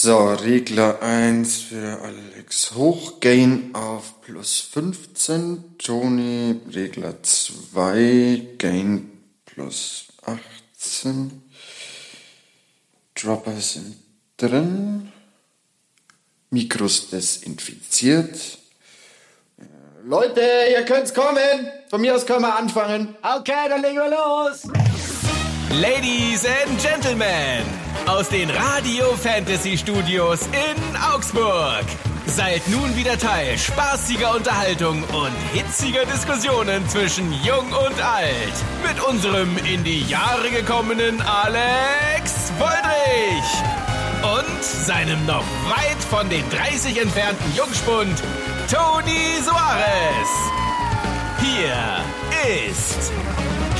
So, Regler 1 für Alex Hochgain auf plus 15. Tony, Regler 2, Gain plus 18. Dropper sind drin. Mikros desinfiziert. Leute, ihr könnt's kommen. Von mir aus können wir anfangen. Okay, dann legen wir los. Ladies and Gentlemen, aus den Radio Fantasy Studios in Augsburg. Seid nun wieder Teil spaßiger Unterhaltung und hitziger Diskussionen zwischen Jung und Alt. Mit unserem in die Jahre gekommenen Alex Woldrich. Und seinem noch weit von den 30 entfernten Jungspund Toni Soares. Hier ist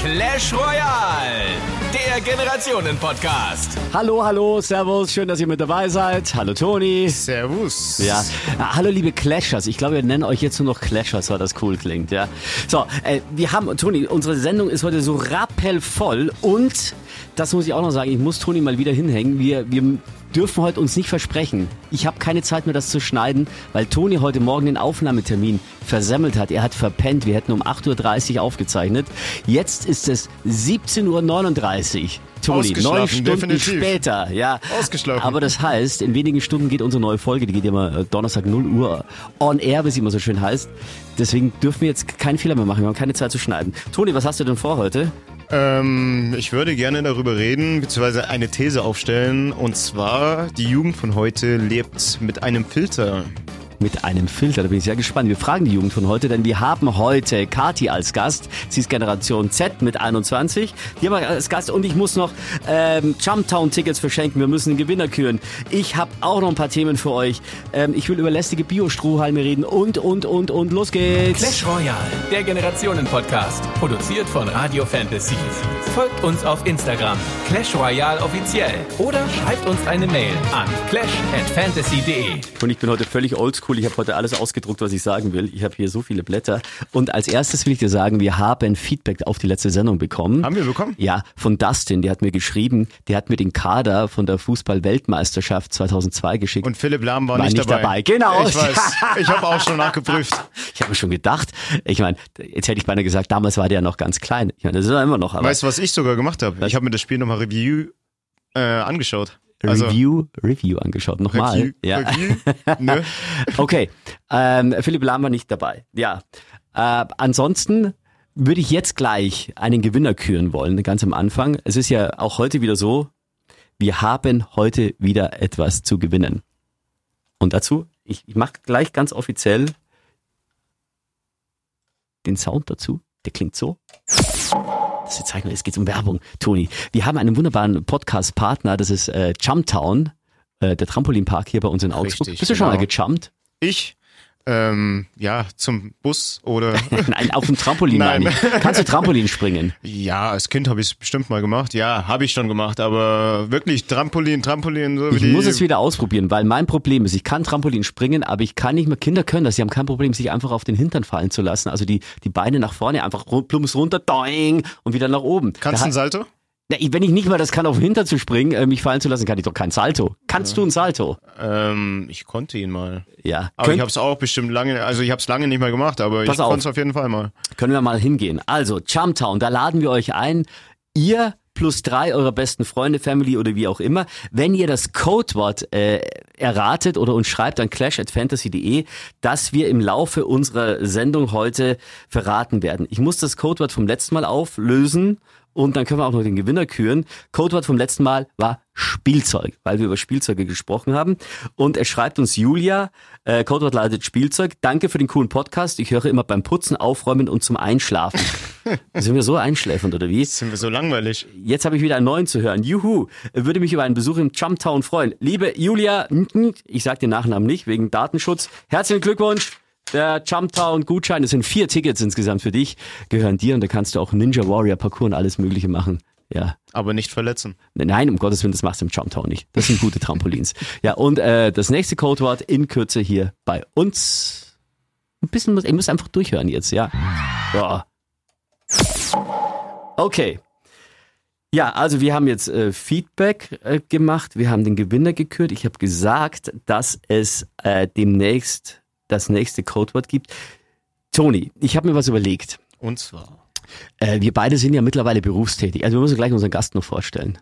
Clash Royale, der Generationen-Podcast. Hallo, hallo, servus, schön, dass ihr mit dabei seid. Hallo Toni. Servus. Ja, Ah, hallo liebe Clashers. Ich glaube, wir nennen euch jetzt nur noch Clashers, weil das cool klingt, ja. So, äh, wir haben, Toni, unsere Sendung ist heute so rappelvoll und, das muss ich auch noch sagen, ich muss Toni mal wieder hinhängen. Wir, wir dürfen heute uns nicht versprechen. Ich habe keine Zeit mehr, das zu schneiden, weil Toni heute Morgen den Aufnahmetermin versemmelt hat. Er hat verpennt. Wir hätten um 8.30 Uhr aufgezeichnet. Jetzt ist es 17.39 Uhr. Toni, neun Stunden definitiv. später, ja. Ausgeschlafen. Aber das heißt, in wenigen Stunden geht unsere neue Folge, die geht immer äh, Donnerstag 0 Uhr on air, wie es immer so schön heißt. Deswegen dürfen wir jetzt keinen Fehler mehr machen, wir haben keine Zeit zu schneiden. Toni, was hast du denn vor heute? Ähm, ich würde gerne darüber reden, beziehungsweise eine These aufstellen. Und zwar, die Jugend von heute lebt mit einem Filter. Mit einem Filter, da bin ich sehr gespannt. Wir fragen die Jugend von heute, denn wir haben heute Kati als Gast. Sie ist Generation Z mit 21. Die haben wir als Gast und ich muss noch ähm, Jumptown-Tickets verschenken. Wir müssen einen Gewinner küren. Ich habe auch noch ein paar Themen für euch. Ähm, ich will über lästige Bio-Strohhalme reden und, und, und, und los geht's. Clash Royale, der Generationen-Podcast. Produziert von Radio Fantasy. Folgt uns auf Instagram, Clash Royale offiziell. Oder schreibt uns eine Mail an clash@fantasy.de. Und ich bin heute völlig oldschool. Ich habe heute alles ausgedruckt, was ich sagen will. Ich habe hier so viele Blätter. Und als erstes will ich dir sagen, wir haben Feedback auf die letzte Sendung bekommen. Haben wir bekommen? Ja, von Dustin. Der hat mir geschrieben, der hat mir den Kader von der Fußball-Weltmeisterschaft 2002 geschickt. Und Philipp Lahm war, War nicht, nicht dabei. dabei, genau. Ich weiß. Ich habe auch schon nachgeprüft. ich habe mir schon gedacht, ich meine, jetzt hätte ich beinahe gesagt, damals war der noch ganz klein. Ich meine, das ist er immer noch. Weißt du, was ich sogar gemacht habe? Ich habe mir das Spiel nochmal Review äh, angeschaut. Also, Review, Review angeschaut. Nochmal. Review, ja. Review, ne? Okay, ähm, Philipp Lahm war nicht dabei. Ja. Äh, ansonsten würde ich jetzt gleich einen Gewinner küren wollen, ganz am Anfang. Es ist ja auch heute wieder so, wir haben heute wieder etwas zu gewinnen. Und dazu, ich, ich mache gleich ganz offiziell den Sound dazu. Der klingt so. Das jetzt wir, es geht um Werbung, Toni. Wir haben einen wunderbaren Podcast-Partner, das ist äh, Jumptown, äh, der Trampolinpark hier bei uns in Augsburg. Richtig, Bist du schon mal genau. gejumpt? Ich, ähm, ja, zum Bus oder... Nein, auf dem Trampolin Nein. meine ich. Kannst du Trampolin springen? ja, als Kind habe ich es bestimmt mal gemacht. Ja, habe ich schon gemacht. Aber wirklich Trampolin, Trampolin, so wie Ich muss es wieder ausprobieren, weil mein Problem ist, ich kann Trampolin springen, aber ich kann nicht mehr, Kinder können das, sie haben kein Problem, sich einfach auf den Hintern fallen zu lassen, also die, die Beine nach vorne, einfach plumps runter, doing, und wieder nach oben. Kannst du einen Salto? Na, wenn ich nicht mal das kann, auf den Hintern zu springen, äh, mich fallen zu lassen, kann ich doch kein Salto. Kannst du ein Salto? Ähm, ich konnte ihn mal. Ja. Aber Könnt- ich habe es auch bestimmt lange, also ich habe es lange nicht mehr gemacht, aber Pass ich konnte es auf jeden Fall mal. können wir mal hingehen. Also, Jumptown, da laden wir euch ein. Ihr plus drei eurer besten Freunde, Family oder wie auch immer. Wenn ihr das Codewort äh, erratet oder uns schreibt an clash@fantasy.de, das wir im Laufe unserer Sendung heute verraten werden. Ich muss das Codewort vom letzten Mal auflösen und dann können wir auch noch den Gewinner küren. Codewort vom letzten Mal war Spielzeug, weil wir über Spielzeuge gesprochen haben. Und er schreibt uns Julia, äh, Codewort lautet Spielzeug. Danke für den coolen Podcast. Ich höre immer beim Putzen, Aufräumen und zum Einschlafen. Sind wir so einschläfernd oder wie? Sind wir so langweilig? Jetzt habe ich wieder einen neuen zu hören. Juhu, würde mich über einen Besuch im Jumptown freuen. Liebe Julia, ich sage den Nachnamen nicht wegen Datenschutz. Herzlichen Glückwunsch. Der Jumptown Gutschein, das sind vier Tickets insgesamt für dich, gehören dir und da kannst du auch Ninja Warrior Parkour und alles Mögliche machen. Ja, Aber nicht verletzen. Nein, um Gottes Willen, das machst du im Jumptown nicht. Das sind gute Trampolins. Ja, und äh, das nächste Codewort in Kürze hier bei uns. Ein bisschen, muss- ihr müsst einfach durchhören jetzt, ja. Ja. Okay. Ja, also wir haben jetzt äh, Feedback äh, gemacht, wir haben den Gewinner gekürt. Ich habe gesagt, dass es äh, demnächst das nächste Codewort gibt. Toni, ich habe mir was überlegt. Und zwar. Äh, wir beide sind ja mittlerweile berufstätig. Also wir müssen gleich unseren Gast noch vorstellen.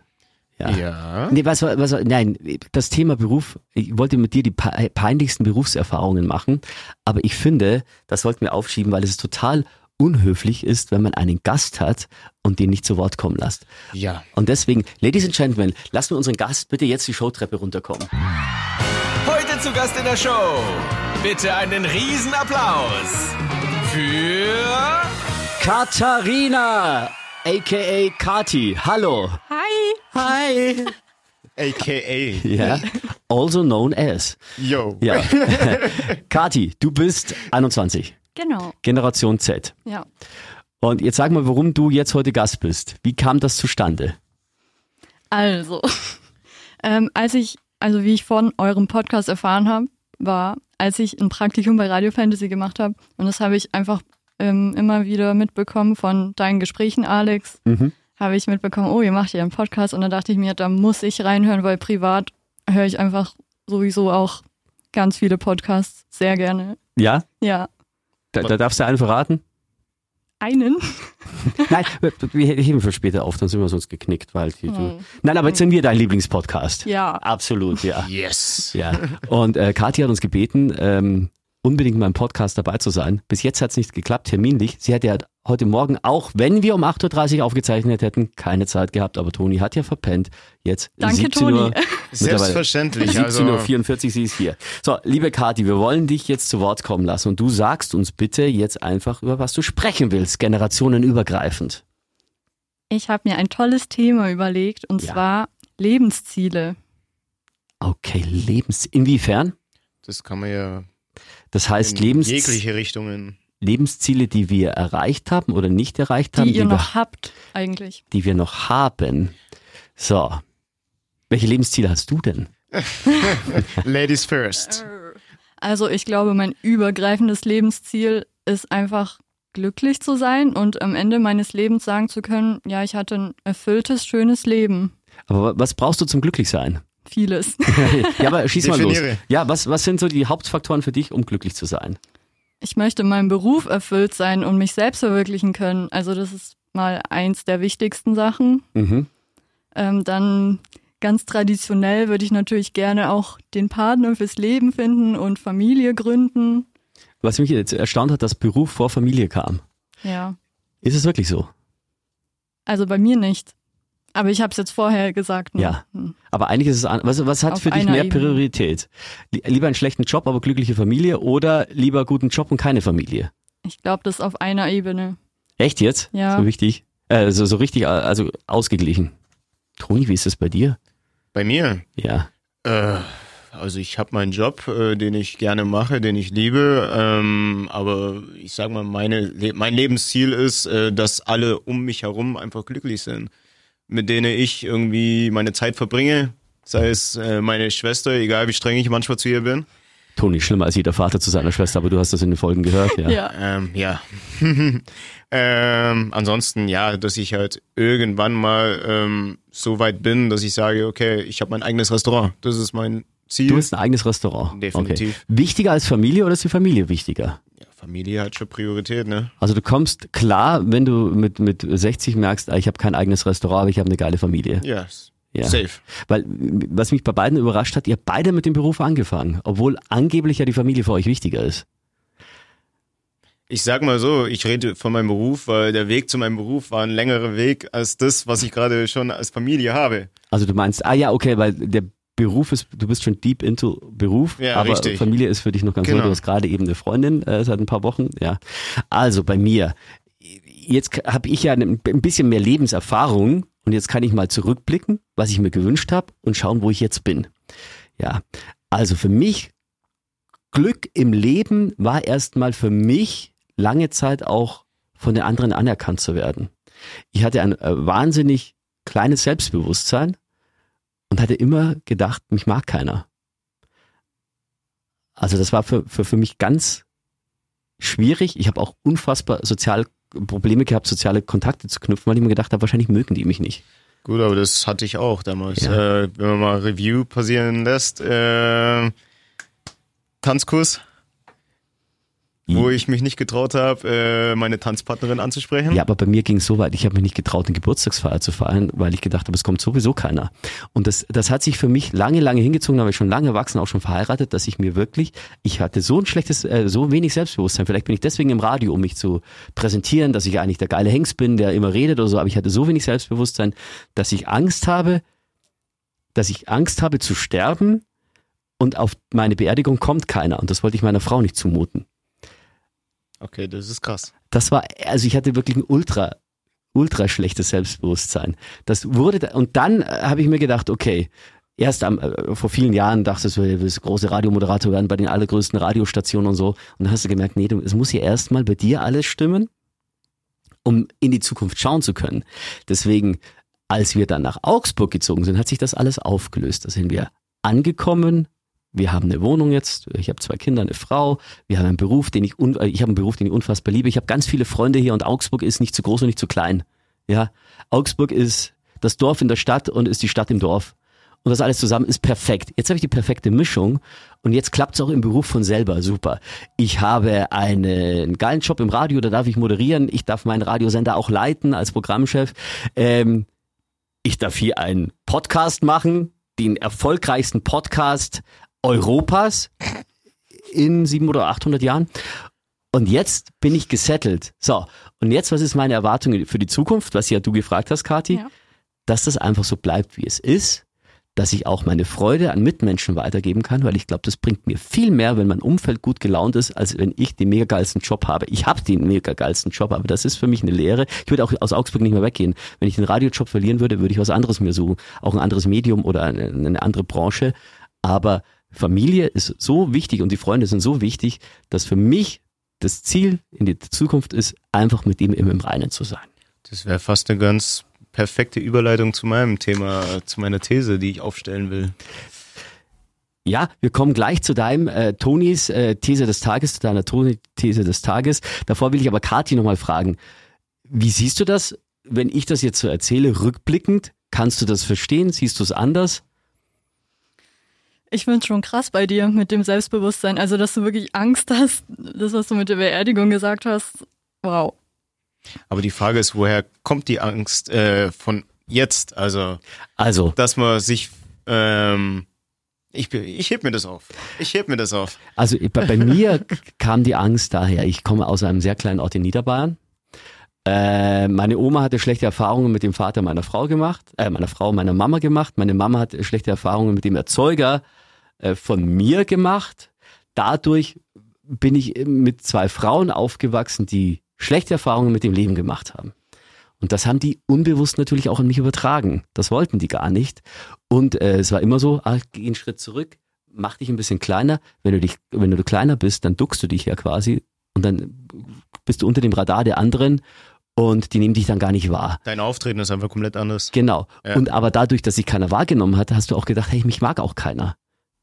Ja. Ja. Nee, was, was, nein, das Thema Beruf, ich wollte mit dir die pe- peinlichsten Berufserfahrungen machen, aber ich finde, das sollten wir aufschieben, weil es total unhöflich ist, wenn man einen Gast hat und den nicht zu Wort kommen lässt. Ja. Und deswegen, Ladies and Gentlemen, lassen wir unseren Gast bitte jetzt die Showtreppe runterkommen. Heute zu Gast in der Show. Bitte einen Riesenapplaus für Katharina, aka Kati. Hallo. Hi. Hi. AKA. Ja, also known as. Yo. Ja. Kati, du bist 21, Genau. Generation Z. Ja. Und jetzt sag mal, warum du jetzt heute Gast bist. Wie kam das zustande? Also, ähm, als ich, also wie ich von eurem Podcast erfahren habe, war, als ich ein Praktikum bei Radio Fantasy gemacht habe. Und das habe ich einfach ähm, immer wieder mitbekommen von deinen Gesprächen, Alex. Habe ich mitbekommen, oh, ihr macht ja einen Podcast. Und dann dachte ich mir, da muss ich reinhören, weil privat höre ich einfach sowieso auch ganz viele Podcasts sehr gerne. Ja? Ja. Da, da darfst du einen verraten? Einen. Nein, wir heben für später auf, dann sind wir sonst geknickt, weil die, du, Nein, aber jetzt sind wir dein Lieblingspodcast. Ja. Absolut, ja. Yes. Ja. Und äh, Kathi hat uns gebeten, ähm, unbedingt beim Podcast dabei zu sein. Bis jetzt hat es nicht geklappt, terminlich. Sie hat ja heute Morgen, auch wenn wir um 8.30 Uhr aufgezeichnet hätten, keine Zeit gehabt, aber Toni hat ja verpennt. Jetzt Danke, 17 Toni. Uhr. Selbstverständlich. 17.44 Also, Uhr, sie ist hier. So, liebe Kathi, wir wollen dich jetzt zu Wort kommen lassen und du sagst uns bitte jetzt einfach, über was du sprechen willst, generationenübergreifend. Ich habe mir ein tolles Thema überlegt und Ja. zwar Lebensziele. Okay, Lebens... Inwiefern? das kann man ja Das heißt, in Lebens jegliche Richtungen. Lebensziele, die wir erreicht haben oder nicht erreicht haben, die ihr wir noch habt, eigentlich. die wir noch haben. So. Welche Lebensziele hast du denn? Ladies first. Also ich glaube, mein übergreifendes Lebensziel ist einfach glücklich zu sein und am Ende meines Lebens sagen zu können, ja, ich hatte ein erfülltes, schönes Leben. Aber was brauchst du zum Glücklichsein? Vieles. ja, aber schieß mal los. Ja, was, was sind so die Hauptfaktoren für dich, um glücklich zu sein? Ich möchte in meinem Beruf erfüllt sein und mich selbst verwirklichen können. Also das ist mal eins der wichtigsten Sachen. Mhm. Ähm, dann ganz traditionell würde ich natürlich gerne auch den Partner fürs Leben finden und Familie gründen. Was mich jetzt erstaunt hat, dass Beruf vor Familie kam. Ja, Ist es wirklich so? also bei mir nicht. Aber ich habe es jetzt vorher gesagt. ne? Ja. Hm. Aber eigentlich ist es an. Was, was hat Auf für dich mehr Ebene. Priorität? Li- Lieber einen schlechten Job, aber glückliche Familie oder lieber guten Job und keine Familie? Ich glaube, das ist auf einer Ebene. Echt jetzt? Ja. So wichtig? Äh, so, so richtig, also ausgeglichen. Toni, wie ist das bei dir? Bei mir. Ja. Äh, also ich habe meinen Job, äh, den ich gerne mache, den ich liebe. Ähm, aber ich sag mal, meine, mein Lebensziel ist, äh, dass alle um mich herum einfach glücklich sind, mit denen ich irgendwie meine Zeit verbringe. Sei es äh, meine Schwester, egal wie streng ich manchmal zu ihr bin. Toni, schlimmer als jeder Vater zu seiner Schwester, aber du hast das in den Folgen gehört, ja. Ja. Ähm, ja. ähm, ansonsten, ja, dass ich halt irgendwann mal ähm, so weit bin, dass ich sage, okay, ich habe mein eigenes Restaurant. Das ist mein Ziel. Du hast ein eigenes Restaurant. Definitiv. Okay. Wichtiger als Familie oder ist die Familie wichtiger? Familie hat schon Priorität, ne? Also du kommst klar, wenn du mit, mit 60 merkst, ah, ich habe kein eigenes Restaurant, aber ich habe eine geile Familie. Ja, s- Ja. safe. Weil, was mich bei beiden überrascht hat, ihr habt beide mit dem Beruf angefangen, obwohl angeblich ja die Familie für euch wichtiger ist. Ich sag mal so, ich rede von meinem Beruf, weil der Weg zu meinem Beruf war ein längerer Weg als das, was ich gerade schon als Familie habe. Also du meinst, ah ja, okay, weil der Beruf ist, du bist schon deep into Beruf, Ja, aber richtig. Familie ist für dich noch ganz Genau. neu. Du hast gerade eben eine Freundin äh, seit ein paar Wochen, ja. Also bei mir, jetzt habe ich ja ein ein bisschen mehr Lebenserfahrung und jetzt kann ich mal zurückblicken, was ich mir gewünscht habe und schauen, wo ich jetzt bin. Ja, also für mich Glück im Leben war erstmal für mich lange Zeit auch von den anderen anerkannt zu werden. Ich hatte ein äh, wahnsinnig kleines Selbstbewusstsein und hatte immer gedacht, mich mag keiner. Also das war für, für, für mich ganz schwierig. Ich habe auch unfassbar sozial Probleme gehabt, soziale Kontakte zu knüpfen, weil ich mir gedacht habe, wahrscheinlich mögen die mich nicht. Gut, aber das hatte ich auch damals. Äh, wenn man mal Review passieren lässt, äh, Tanzkurs, wo ich mich nicht getraut habe, äh, meine Tanzpartnerin anzusprechen. Ja, aber bei mir ging es so weit, ich habe mich nicht getraut, eine Geburtstagsfeier zu feiern, weil ich gedacht habe, es kommt sowieso keiner. Und das, das hat sich für mich lange, lange hingezogen, da war ich schon lange erwachsen, auch schon verheiratet, dass ich mir wirklich, ich hatte so ein schlechtes, äh, so wenig Selbstbewusstsein. Vielleicht bin ich deswegen im Radio, um mich zu präsentieren, dass ich eigentlich der geile Hengst bin, der immer redet oder so, aber ich hatte so wenig Selbstbewusstsein, dass ich Angst habe, dass ich Angst habe zu sterben und auf meine Beerdigung kommt keiner. Und das wollte ich meiner Frau nicht zumuten. Okay, das ist krass. Das war, also ich hatte wirklich ein ultra, ultra schlechtes Selbstbewusstsein. Das wurde, und dann äh, habe ich mir gedacht, okay, erst am, äh, vor vielen Jahren dachtest du, du willst große Radiomoderator werden bei den allergrößten Radiostationen und so. Und dann hast du gemerkt, nee, es muss ja erstmal bei dir alles stimmen, um in die Zukunft schauen zu können. Deswegen, als wir dann nach Augsburg gezogen sind, hat sich das alles aufgelöst. Da sind wir angekommen. Wir haben eine Wohnung jetzt. Ich habe zwei Kinder, eine Frau. Wir haben einen Beruf, den ich äh, ich habe einen Beruf, den ich unfassbar liebe. Ich habe ganz viele Freunde hier und Augsburg ist nicht zu groß und nicht zu klein. Ja, Augsburg ist das Dorf in der Stadt und ist die Stadt im Dorf. Und das alles zusammen ist perfekt. Jetzt habe ich die perfekte Mischung und jetzt klappt es auch im Beruf von selber. Super. Ich habe einen geilen Job im Radio, da darf ich moderieren. Ich darf meinen Radiosender auch leiten als Programmchef. Ähm, ich darf hier einen Podcast machen, den erfolgreichsten Podcast Europas in sieben oder 800 Jahren. Und jetzt bin ich gesettelt. So, und jetzt, was ist meine Erwartung für die Zukunft, was ja du gefragt hast, Kathi? Ja. Dass das einfach so bleibt, wie es ist, dass ich auch meine Freude an Mitmenschen weitergeben kann, weil ich glaube, das bringt mir viel mehr, wenn mein Umfeld gut gelaunt ist, als wenn ich den mega geilsten Job habe. Ich habe den mega geilsten Job, aber das ist für mich eine Lehre. Ich würde auch aus Augsburg nicht mehr weggehen. Wenn ich den Radiojob verlieren würde, würde ich was anderes mir suchen. Auch ein anderes Medium oder eine, eine andere Branche. Aber Familie ist so wichtig und die Freunde sind so wichtig, dass für mich das Ziel in die Zukunft ist, einfach mit ihm immer im Reinen zu sein. Das wäre fast eine ganz perfekte Überleitung zu meinem Thema, zu meiner These, die ich aufstellen will. Ja, wir kommen gleich zu deinem äh, Tonis äh, These des Tages, zu deiner Toni-These des Tages. Davor will ich aber Kathi nochmal fragen. Wie siehst du das, wenn ich das jetzt so erzähle, rückblickend? Kannst du das verstehen? Siehst du es anders? Ich finde schon krass bei dir mit dem Selbstbewusstsein. Also, dass du wirklich Angst hast, das, was du mit der Beerdigung gesagt hast. Wow. Aber die Frage ist, woher kommt die Angst äh, von jetzt? Also, Also, dass man sich, ähm, ich, ich heb mir das auf. Ich heb mir das auf. Also bei, bei mir kam die Angst daher, ich komme aus einem sehr kleinen Ort in Niederbayern. Äh, meine Oma hatte schlechte Erfahrungen mit dem Vater meiner Frau gemacht, äh, meiner Frau, meiner Mama gemacht. Meine Mama hat schlechte Erfahrungen mit dem Erzeuger äh, von mir gemacht. Dadurch bin ich mit zwei Frauen aufgewachsen, die schlechte Erfahrungen mit dem Leben gemacht haben. Und das haben die unbewusst natürlich auch an mich übertragen. Das wollten die gar nicht. Und äh, es war immer so, ah, geh einen Schritt zurück, mach dich ein bisschen kleiner. Wenn du dich, wenn du kleiner bist, dann duckst du dich ja quasi und dann bist du unter dem Radar der anderen und die nehmen dich dann gar nicht wahr. Dein Auftreten ist einfach komplett anders. Genau. Ja. Und aber dadurch, dass sich keiner wahrgenommen hat, hast du auch gedacht, hey, mich mag auch keiner.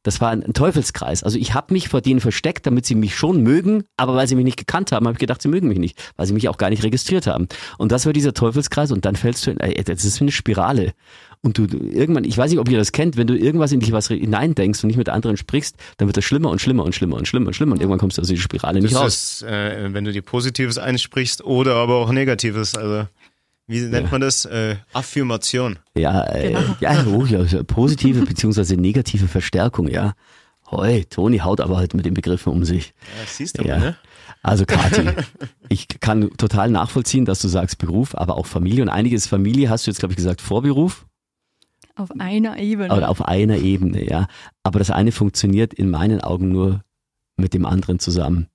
Das war ein, ein Teufelskreis. Also ich habe mich vor denen versteckt, damit sie mich schon mögen, aber weil sie mich nicht gekannt haben, habe ich gedacht, sie mögen mich nicht, weil sie mich auch gar nicht registriert haben. Und das war dieser Teufelskreis und dann fällst du in, ey, das ist wie eine Spirale. Und du, du irgendwann, ich weiß nicht, ob ihr das kennt, wenn du irgendwas in dich was hineindenkst und nicht mit anderen sprichst, dann wird das schlimmer und schlimmer und schlimmer und schlimmer und schlimmer und irgendwann kommst du aus dieser Spirale nicht Das raus. ist, äh, wenn du dir Positives einsprichst oder aber auch Negatives. Also, wie nennt man das? Äh, Affirmation. Ja, äh, Genau. ja, oh, ja, so positive beziehungsweise negative Verstärkung, ja. Hoi, Toni haut aber halt mit den Begriffen um sich. Ja, siehst du Ja. mal, ne? Also Kathi, ich kann total nachvollziehen, dass du sagst Beruf, aber auch Familie. Und einiges Familie hast du jetzt, glaube ich, gesagt, Vorberuf Auf einer Ebene. oder auf einer Ebene, ja. Aber das eine funktioniert in meinen Augen nur mit dem anderen zusammen.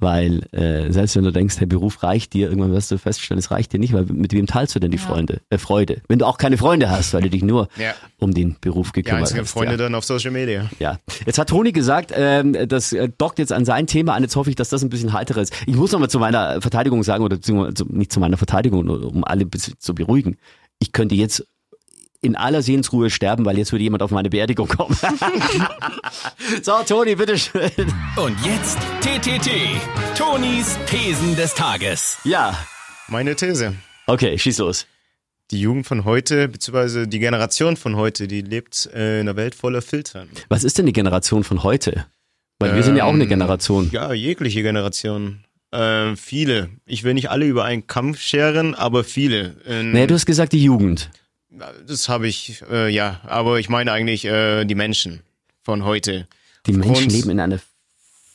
Weil äh, selbst wenn du denkst, der Beruf reicht dir, irgendwann wirst du feststellen, es reicht dir nicht, weil mit wem teilst du denn die Ja. Freunde, äh, Freude? Wenn du auch keine Freunde hast, weil du dich nur Ja. um den Beruf gekümmert hast. Freunde ja. dann auf Social Media. Ja, jetzt hat Toni gesagt, ähm, das äh, dockt jetzt an sein Thema an. Jetzt hoffe ich, dass das ein bisschen heiterer ist. Ich muss noch mal zu meiner Verteidigung sagen, oder beziehungsweise zu- nicht zu meiner Verteidigung, nur um alle ein bisschen zu beruhigen. Ich könnte jetzt in aller Sehensruhe sterben, weil jetzt würde jemand auf meine Beerdigung kommen. so, Toni, bitteschön. Und jetzt TTT, Tonis Thesen des Tages. Ja, Meine These. okay, schieß los. Die Jugend von heute, beziehungsweise die Generation von heute, die lebt äh, in einer Welt voller Filtern. Was ist denn die Generation von heute? Weil wir sind ja auch eine Ähm, Generation. Ja, jegliche Generation. Äh, viele. Ich will nicht alle über einen Kamm scheren, aber viele. Ähm, Naja, du hast gesagt, die Jugend. Das habe ich, äh, ja, aber ich meine eigentlich äh, die Menschen von heute. Die Menschen Aufgrund- leben in einer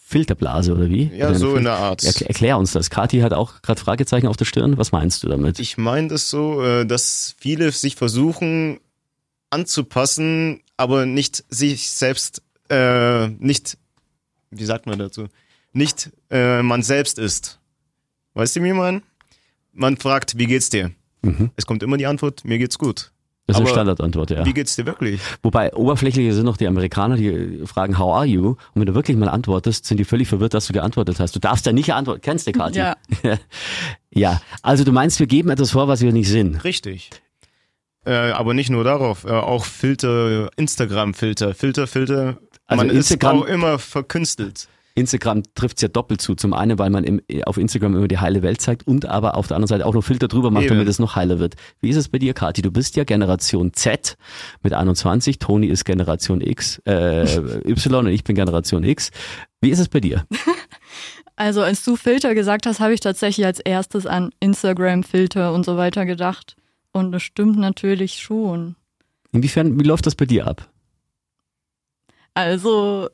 Filterblase, oder wie? Ja, Oder so eine in der Art. Erklär, erklär uns das. Kathi hat auch gerade Fragezeichen auf der Stirn. Was meinst du damit? Ich meine das so, äh, dass viele sich versuchen anzupassen, aber nicht sich selbst, äh, nicht, wie sagt man dazu, nicht äh, man selbst ist. Weißt du, wie ich meine? Man fragt, wie geht's dir? Mhm. Es kommt immer die Antwort, mir geht's gut. Das ist eine Aber Standardantwort, ja. Wie geht's dir wirklich? Wobei oberflächlicher sind noch die Amerikaner, die fragen, how are you? Und wenn du wirklich mal antwortest, sind die völlig verwirrt, dass du geantwortet hast. Du darfst ja nicht antworten. Kennst du, Kathi? Ja. ja. Also du meinst, wir geben etwas vor, was wir nicht sind. Richtig. Äh, aber nicht nur darauf, äh, auch Filter, Instagram-Filter, Filter, Filter. Also man Instagram- ist auch immer verkünstelt. Instagram trifft's ja doppelt zu. Zum einen, weil man im, auf Instagram immer die heile Welt zeigt und aber auf der anderen Seite auch noch Filter drüber macht, Eben. damit es noch heiler wird. Wie ist es bei dir, Kathi? Du bist ja Generation Z mit 21. Toni ist Generation X, äh, Y und ich bin Generation X. Wie ist es bei dir? Also als du Filter gesagt hast, habe ich tatsächlich als erstes an Instagram-Filter und so weiter gedacht. Und das stimmt natürlich schon. Inwiefern, wie läuft das bei dir ab? Also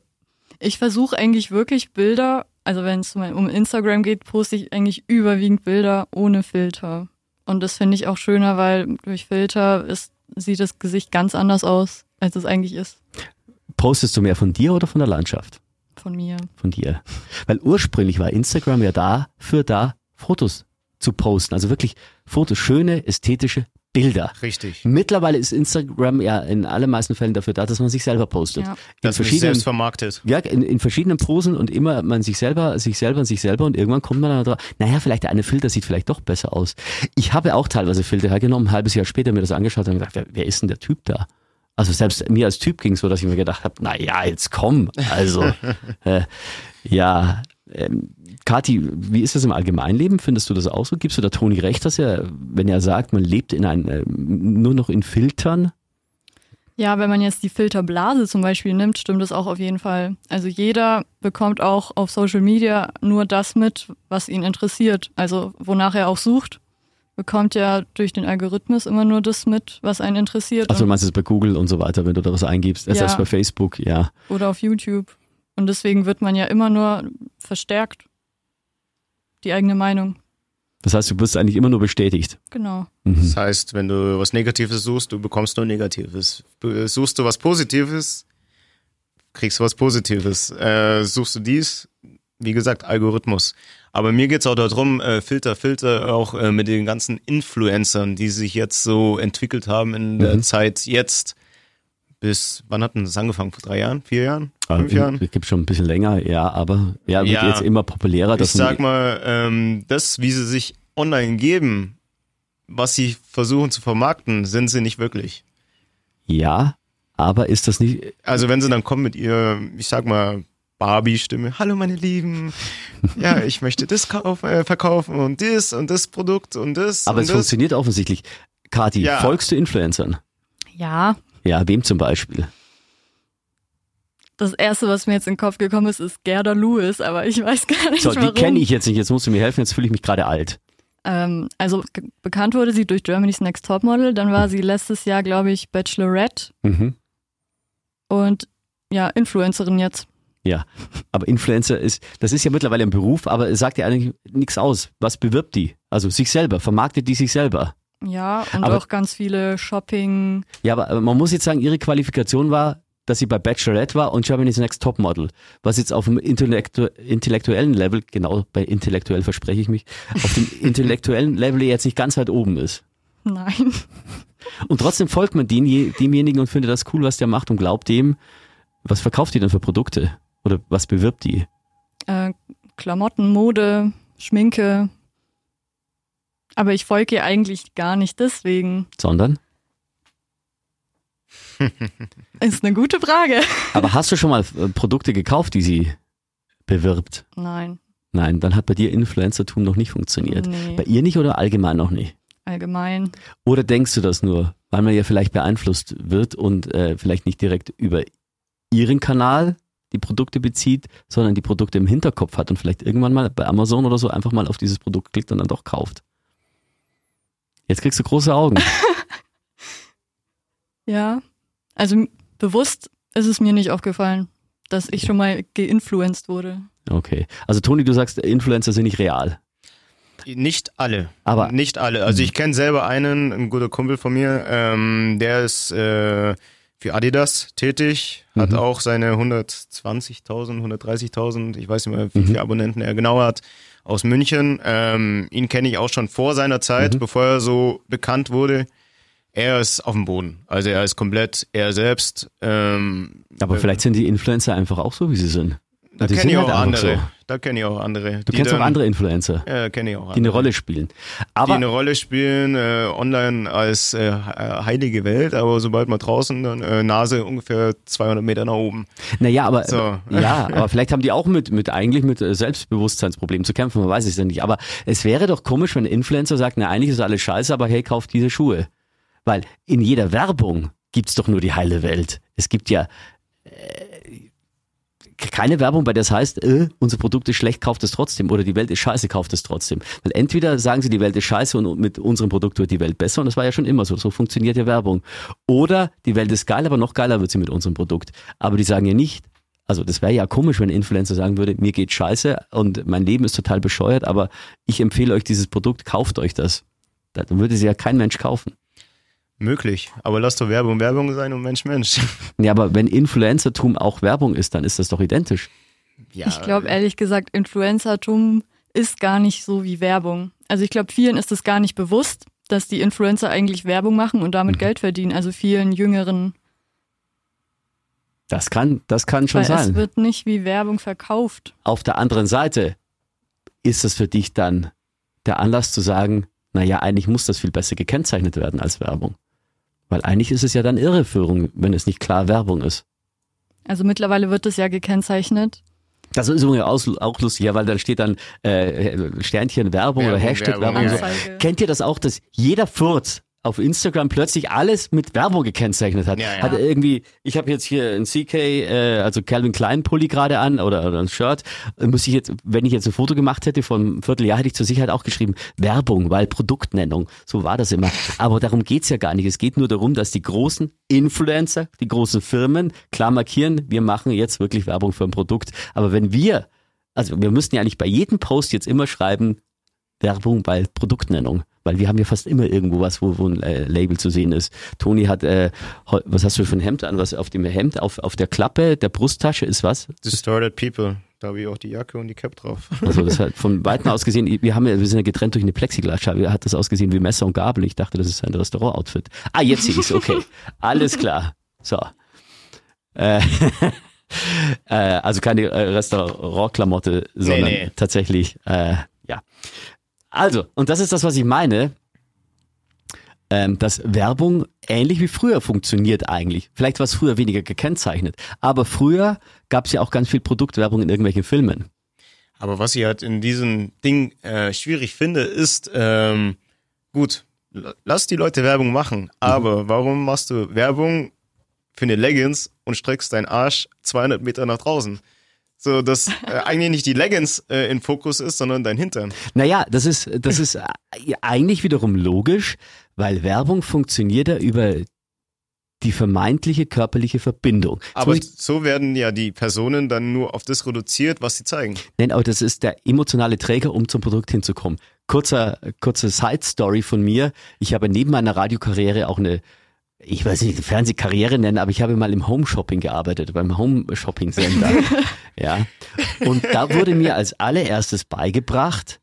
ich versuche eigentlich wirklich Bilder, also wenn es um Instagram geht, poste ich eigentlich überwiegend Bilder ohne Filter. Und das finde ich auch schöner, weil durch Filter ist, sieht das Gesicht ganz anders aus, als es eigentlich ist Postest du mehr von dir oder von der Landschaft? von mir. Von dir. Weil ursprünglich war Instagram ja dafür da, Fotos zu posten. Also wirklich Fotos, schöne, ästhetische Bilder. Richtig. Mittlerweile ist Instagram ja in allermeisten Fällen dafür da, dass man sich selber postet. Ja. In Das mich verschiedenen, selbst vermarktet. ja, in, in verschiedenen Posen und immer man sich selber, sich selber und sich selber und irgendwann kommt man dann drauf, naja, vielleicht der eine Filter sieht vielleicht doch besser aus. Ich habe auch teilweise Filter hergenommen, ein halbes Jahr später mir das angeschaut und gedacht, wer, wer ist denn der Typ da? Also selbst mir als Typ ging es so, dass ich mir gedacht habe, na ja, jetzt komm. Also äh, ja, ähm, Kathi, wie ist das im Allgemeinleben? Findest du das auch so? Gibst du da Toni recht, dass er, wenn er sagt, man lebt in ein, äh, nur noch in Filtern? Ja, wenn man jetzt die Filterblase zum Beispiel nimmt, stimmt das auch auf jeden Fall. Also jeder bekommt auch auf Social Media nur das mit, was ihn interessiert. Also wonach er auch sucht, bekommt ja durch den Algorithmus immer nur das mit, was einen interessiert. Also du meinst es bei Google und so weiter, wenn du da was eingibst, Ja. selbst bei Facebook, ja. oder auf YouTube. Und deswegen wird man ja immer nur verstärkt. Die eigene Meinung. Das heißt, du wirst eigentlich immer nur bestätigt. Genau. Mhm. Das heißt, wenn du was Negatives suchst, du bekommst nur Negatives. Suchst du was Positives, kriegst du was Positives. Äh, suchst du dies, wie gesagt, Algorithmus. Aber mir geht's auch darum, äh, Filter, Filter, auch äh, mit den ganzen Influencern, die sich jetzt so entwickelt haben in der Mhm. Zeit jetzt bis, wann hat denn das angefangen? Vor drei Jahren? Vier Jahren? Fünf Äh, Jahren? Es gibt schon ein bisschen länger, ja, aber ja, wird Ja. jetzt immer populärer. Ich sag mal, ähm, das, wie sie sich online geben, was sie versuchen zu vermarkten, sind sie nicht wirklich. ja, aber ist das nicht, Also wenn sie dann kommen mit ihr, ich sag mal, Barbie-Stimme, hallo meine Lieben, ja, ich möchte das kaufen, äh, verkaufen und das und das Produkt und das aber und es das. funktioniert offensichtlich. Kathi, Ja. folgst du Influencern? Ja, Ja, wem zum Beispiel? das erste, was mir jetzt in den Kopf gekommen ist, ist Gerda Lewis, aber ich weiß gar nicht So, die warum. kenne ich jetzt nicht, jetzt musst du mir helfen, jetzt fühle ich mich gerade alt. Ähm, also bekannt wurde sie durch Germany's Next Topmodel, dann war sie letztes Jahr, glaube ich, Bachelorette Mhm. und ja, Influencerin jetzt. Ja, aber Influencer ist, das ist ja mittlerweile ein Beruf, aber es sagt ja eigentlich nichts aus. Was bewirbt die? Also sich selber, vermarktet die sich selber? Ja, und Aber- auch ganz viele Shopping. Ja, aber man muss jetzt sagen, ihre Qualifikation war, dass sie bei Bachelorette war und Germany's Next Topmodel. Was jetzt auf dem Intellektu intellektuellen Level, genau bei intellektuell verspreche ich mich, auf dem intellektuellen Level jetzt nicht ganz weit oben ist. Nein. Und trotzdem folgt man den, demjenigen und findet das cool, was der macht und glaubt dem, was verkauft die denn für Produkte? Oder was bewirbt die? Äh, Klamotten, Mode, Schminke. Aber ich folge ihr eigentlich gar nicht deswegen. Sondern? Ist eine gute Frage. Aber hast du schon mal äh, Produkte gekauft, die sie bewirbt? Nein. Nein, dann hat bei dir Influencertum noch nicht funktioniert. Nee. Bei ihr nicht oder allgemein noch nicht? allgemein. Oder denkst du das nur, weil man ja vielleicht beeinflusst wird und äh, vielleicht nicht direkt über ihren Kanal die Produkte bezieht, sondern die Produkte im Hinterkopf hat und vielleicht irgendwann mal bei Amazon oder so einfach mal auf dieses Produkt klickt und dann doch kauft. Jetzt kriegst du große Augen. Ja. Also bewusst ist es mir nicht aufgefallen, dass ich schon mal geinfluenced wurde. Okay. Also Toni, du sagst, Influencer sind nicht real. Nicht alle. Aber- nicht alle. Also ich kenne selber einen, ein guter Kumpel von mir, ähm, der ist äh, für Adidas tätig, hat Mhm. auch seine 120.000, 130.000, ich weiß nicht mehr, wie viele Abonnenten er genau hat, aus München. Ähm, ihn kenne ich auch schon vor seiner Zeit, bevor er so bekannt wurde. Er ist auf dem Boden. Also er ist komplett er selbst. Ähm, Aber äh, vielleicht sind die Influencer einfach auch so, wie sie sind. da kenne ich sind auch halt andere. so. Da kenne ich auch andere. Du kennst auch andere Influencer, Ja, kenne ich auch die eine Rolle spielen. Aber die eine Rolle spielen, äh, online als äh, heilige Welt, aber sobald man draußen, dann äh, Nase ungefähr 200 Meter nach oben. Naja, aber So. ja, aber vielleicht haben die auch mit, mit eigentlich mit äh, Selbstbewusstseinsproblemen zu kämpfen, man weiß es ja nicht. Aber es wäre doch komisch, wenn ein Influencer sagt, na eigentlich ist alles scheiße, aber hey, kauft diese Schuhe. Weil in jeder Werbung gibt's doch nur die heile Welt. Es gibt ja äh, keine Werbung, bei der es heißt, äh, unser Produkt ist schlecht, kauft es trotzdem. Oder die Welt ist scheiße, kauft es trotzdem. Weil entweder sagen sie, die Welt ist scheiße und mit unserem Produkt wird die Welt besser. Und das war ja schon immer so. So funktioniert ja Werbung. Oder die Welt ist geil, aber noch geiler wird sie mit unserem Produkt. Aber die sagen ja nicht, also das wäre ja komisch, wenn ein Influencer sagen würde, mir geht scheiße und mein Leben ist total bescheuert, aber ich empfehle euch dieses Produkt, kauft euch das. Dann würde sie ja kein Mensch kaufen. Möglich. Aber lass doch Werbung Werbung sein und Mensch Mensch. Ja, aber wenn Influencertum auch Werbung ist, dann ist das doch identisch. Ja, Ich glaube ehrlich gesagt, Influencertum ist gar nicht so wie Werbung. Also ich glaube, vielen ist es gar nicht bewusst, dass die Influencer eigentlich Werbung machen und damit Geld verdienen. Also vielen Jüngeren. Das kann, das kann schon Weil es sein. wird nicht wie Werbung verkauft. Auf der anderen Seite ist es für dich dann der Anlass zu sagen, naja, eigentlich muss das viel besser gekennzeichnet werden als Werbung. Weil eigentlich ist es ja dann Irreführung, wenn es nicht klar Werbung ist. Also mittlerweile wird es ja gekennzeichnet. Das ist übrigens auch, lustig, ja, weil dann steht dann äh, Sternchen Werbung, oder Werbung, Hashtag Werbung. Werbung, und so. Anzeige. Kennt ihr das auch, dass jeder Furz auf Instagram plötzlich alles mit Werbung gekennzeichnet hat? Ja, ja. Hat irgendwie, ich habe jetzt hier ein CK, äh, also Calvin Klein Pulli gerade an oder, oder ein Shirt. Muss ich jetzt, wenn ich jetzt ein Foto gemacht hätte einem Vierteljahr, hätte ich zur Sicherheit auch geschrieben Werbung, weil Produktnennung. So war das immer. Aber darum geht's ja gar nicht. Es geht nur darum, dass die großen Influencer, die großen Firmen klar markieren, wir machen jetzt wirklich Werbung für ein Produkt. Aber wenn wir also wir müssten ja eigentlich bei jedem Post jetzt immer schreiben, Werbung bei Produktnennung, weil wir haben ja fast immer irgendwo was, wo, wo ein äh, Label zu sehen ist. Toni hat, äh, was hast du für ein Hemd an? Was auf dem Hemd, auf, auf der Klappe der Brusttasche ist was? Distorted People. Da habe ich auch die Jacke und die Cap drauf. Also das hat von Weitem aus gesehen, wir haben ja, wir sind ja getrennt durch eine Plexiglasscheibe, hat das ausgesehen wie Messer und Gabel. Ich dachte, das ist ein Restaurant-Outfit. Ah, jetzt sehe ich's, okay. Alles klar. So. Äh, äh, also keine äh, Restaurantklamotte, sondern nee. tatsächlich, äh, ja. Also, und das ist das, was ich meine, ähm, dass Werbung ähnlich wie früher funktioniert eigentlich. Vielleicht war es früher weniger gekennzeichnet, aber früher gab es ja auch ganz viel Produktwerbung in irgendwelchen Filmen. Aber was ich halt in diesem Ding äh, schwierig finde, ist, ähm, gut, lass die Leute Werbung machen, aber warum machst du Werbung für eine Leggings und streckst deinen Arsch 200 Meter nach draußen? So, dass äh, eigentlich nicht die Leggings äh, in Fokus ist, sondern dein Hintern. Naja, das ist, das ist äh, eigentlich wiederum logisch, weil Werbung funktioniert ja über die vermeintliche körperliche Verbindung. Aber Zum Beispiel- so werden ja die Personen dann nur auf das reduziert, was sie zeigen. Nein, aber das ist der emotionale Träger, um zum Produkt hinzukommen. Kurzer, kurze Side-Story von mir. Ich habe neben meiner Radiokarriere auch eine, ich weiß nicht, Fernsehkarriere nennen, aber ich habe mal im Home-Shopping gearbeitet, beim Home-Shopping-Sender. ja. Und da wurde mir als allererstes beigebracht,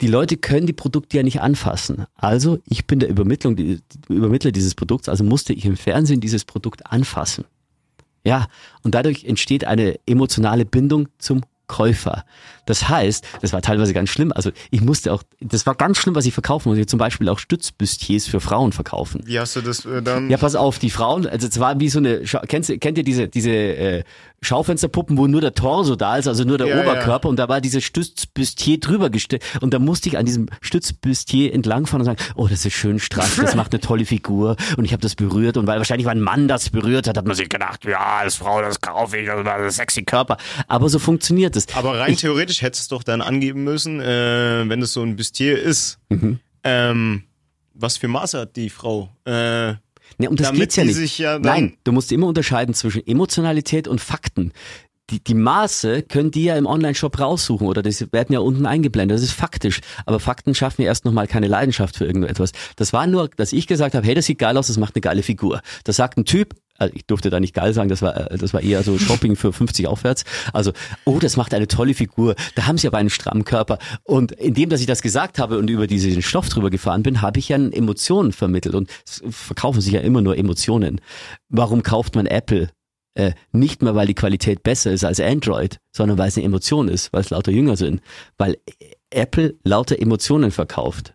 die Leute können die Produkte ja nicht anfassen. Also ich bin der Übermittlung, die, Übermittler dieses Produkts, also musste ich im Fernsehen dieses Produkt anfassen. Ja, und dadurch entsteht eine emotionale Bindung zum Käufer. Das heißt, das war teilweise ganz schlimm. Also ich musste auch, das war ganz schlimm, was ich verkaufen musste. Zum Beispiel auch Stützbüstiers für Frauen verkaufen. Wie hast du das äh, dann? Ja, pass auf, die Frauen, also es war wie so eine, kennst, kennt ihr diese, diese äh, Schaufensterpuppen, wo nur der Torso da ist, also nur der Ja, Oberkörper und da war dieses Stützbüstier drüber gestellt und da musste ich an diesem Stützbüstier entlangfahren und sagen, oh, das ist schön straff, das macht eine tolle Figur und ich habe das berührt und weil wahrscheinlich mein Mann das berührt hat, hat man sich gedacht, ja, als Frau, das kaufe ich, das war ein sexy Körper. Aber so funktioniert es. Aber rein theoretisch hättest du doch dann angeben müssen, äh, wenn es so ein Bustier ist, Mhm. ähm, was für Maße hat die Frau? Äh, Nee, und das geht's ja die nicht. ja Nein, du musst immer unterscheiden zwischen Emotionalität und Fakten. Die, die Maße können die ja im Online-Shop raussuchen oder das werden ja unten eingeblendet. Das ist faktisch. Aber Fakten schaffen ja erst nochmal keine Leidenschaft für irgendetwas. Das war nur, dass ich gesagt habe, hey, das sieht geil aus, das macht eine geile Figur. Das sagt ein Typ, also ich durfte da nicht geil sagen, das war, äh, das war eher so Shopping für 50 aufwärts. Also, oh, das macht eine tolle Figur. Da haben sie aber einen strammen Körper. Und indem, dass ich das gesagt habe und über diesen Stoff drüber gefahren bin, habe ich ja Emotionen vermittelt. Und verkaufen sich ja immer nur Emotionen. Warum kauft man Apple? Äh, nicht mehr, weil die Qualität besser ist als Android, sondern weil es eine Emotion ist, weil es lauter Jünger sind. Weil Apple lauter Emotionen verkauft.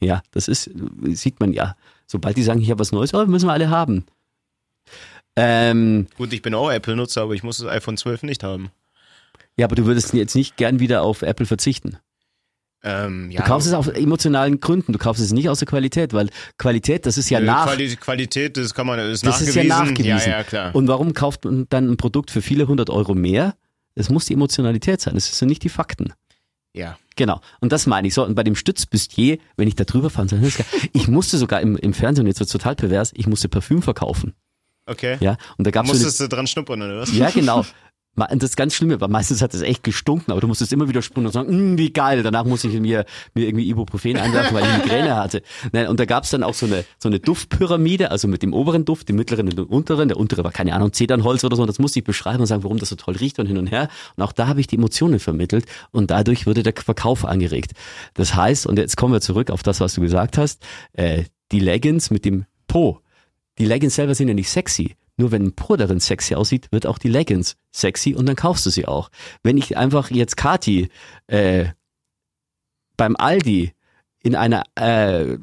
Ja, das ist, sieht man ja. Sobald die sagen, ich habe was Neues, oh, müssen wir alle haben. Ähm, gut, ich bin auch Apple-Nutzer, aber ich muss das iPhone 12 nicht haben. ja, aber du würdest jetzt nicht gern wieder auf Apple verzichten. Ähm, ja, Du kaufst es aus emotionalen Gründen, du kaufst es nicht aus der Qualität, weil Qualität, das ist ja nach. Quali Qualität, das kann man, das ist Das ist nachgewiesen. ja nachgewiesen. Ja, ja, klar. Und warum kauft man dann ein Produkt für viele hundert Euro mehr? Es muss die Emotionalität sein, es sind nicht die Fakten. ja. Genau. Und das meine ich so. Und bei dem Stützbüstier, wenn ich da drüber fahre, sag ich, ich musste sogar im, im Fernsehen, jetzt wird's total pervers, ich musste Parfüm verkaufen. Okay. Ja. Und da gab's so eine, Musstest du dran schnuppern, oder was? Ja, genau. Und Das ganz Schlimme war, meistens hat es echt gestunken, aber du musstest immer wieder sprungen und sagen, "Mm, wie geil. Danach muss ich mir, mir irgendwie Ibuprofen einwerfen, weil ich Migräne hatte. Nein, und da gab's dann auch so eine, so eine Duftpyramide, also mit dem oberen Duft, dem mittleren und dem unteren. Der untere war, keine Ahnung, Zedernholz oder so. Und das musste ich beschreiben und sagen, warum das so toll riecht und hin und her. Und auch da habe ich die Emotionen vermittelt und dadurch wurde der Verkauf angeregt. Das heißt, und jetzt kommen wir zurück auf das, was du gesagt hast, äh, die Leggings mit dem Po. Die Leggings selber sind ja nicht sexy. Nur wenn ein Po darin sexy aussieht, wird auch die Leggings sexy und dann kaufst du sie auch. Wenn ich einfach jetzt Kati äh, beim Aldi in einer äh,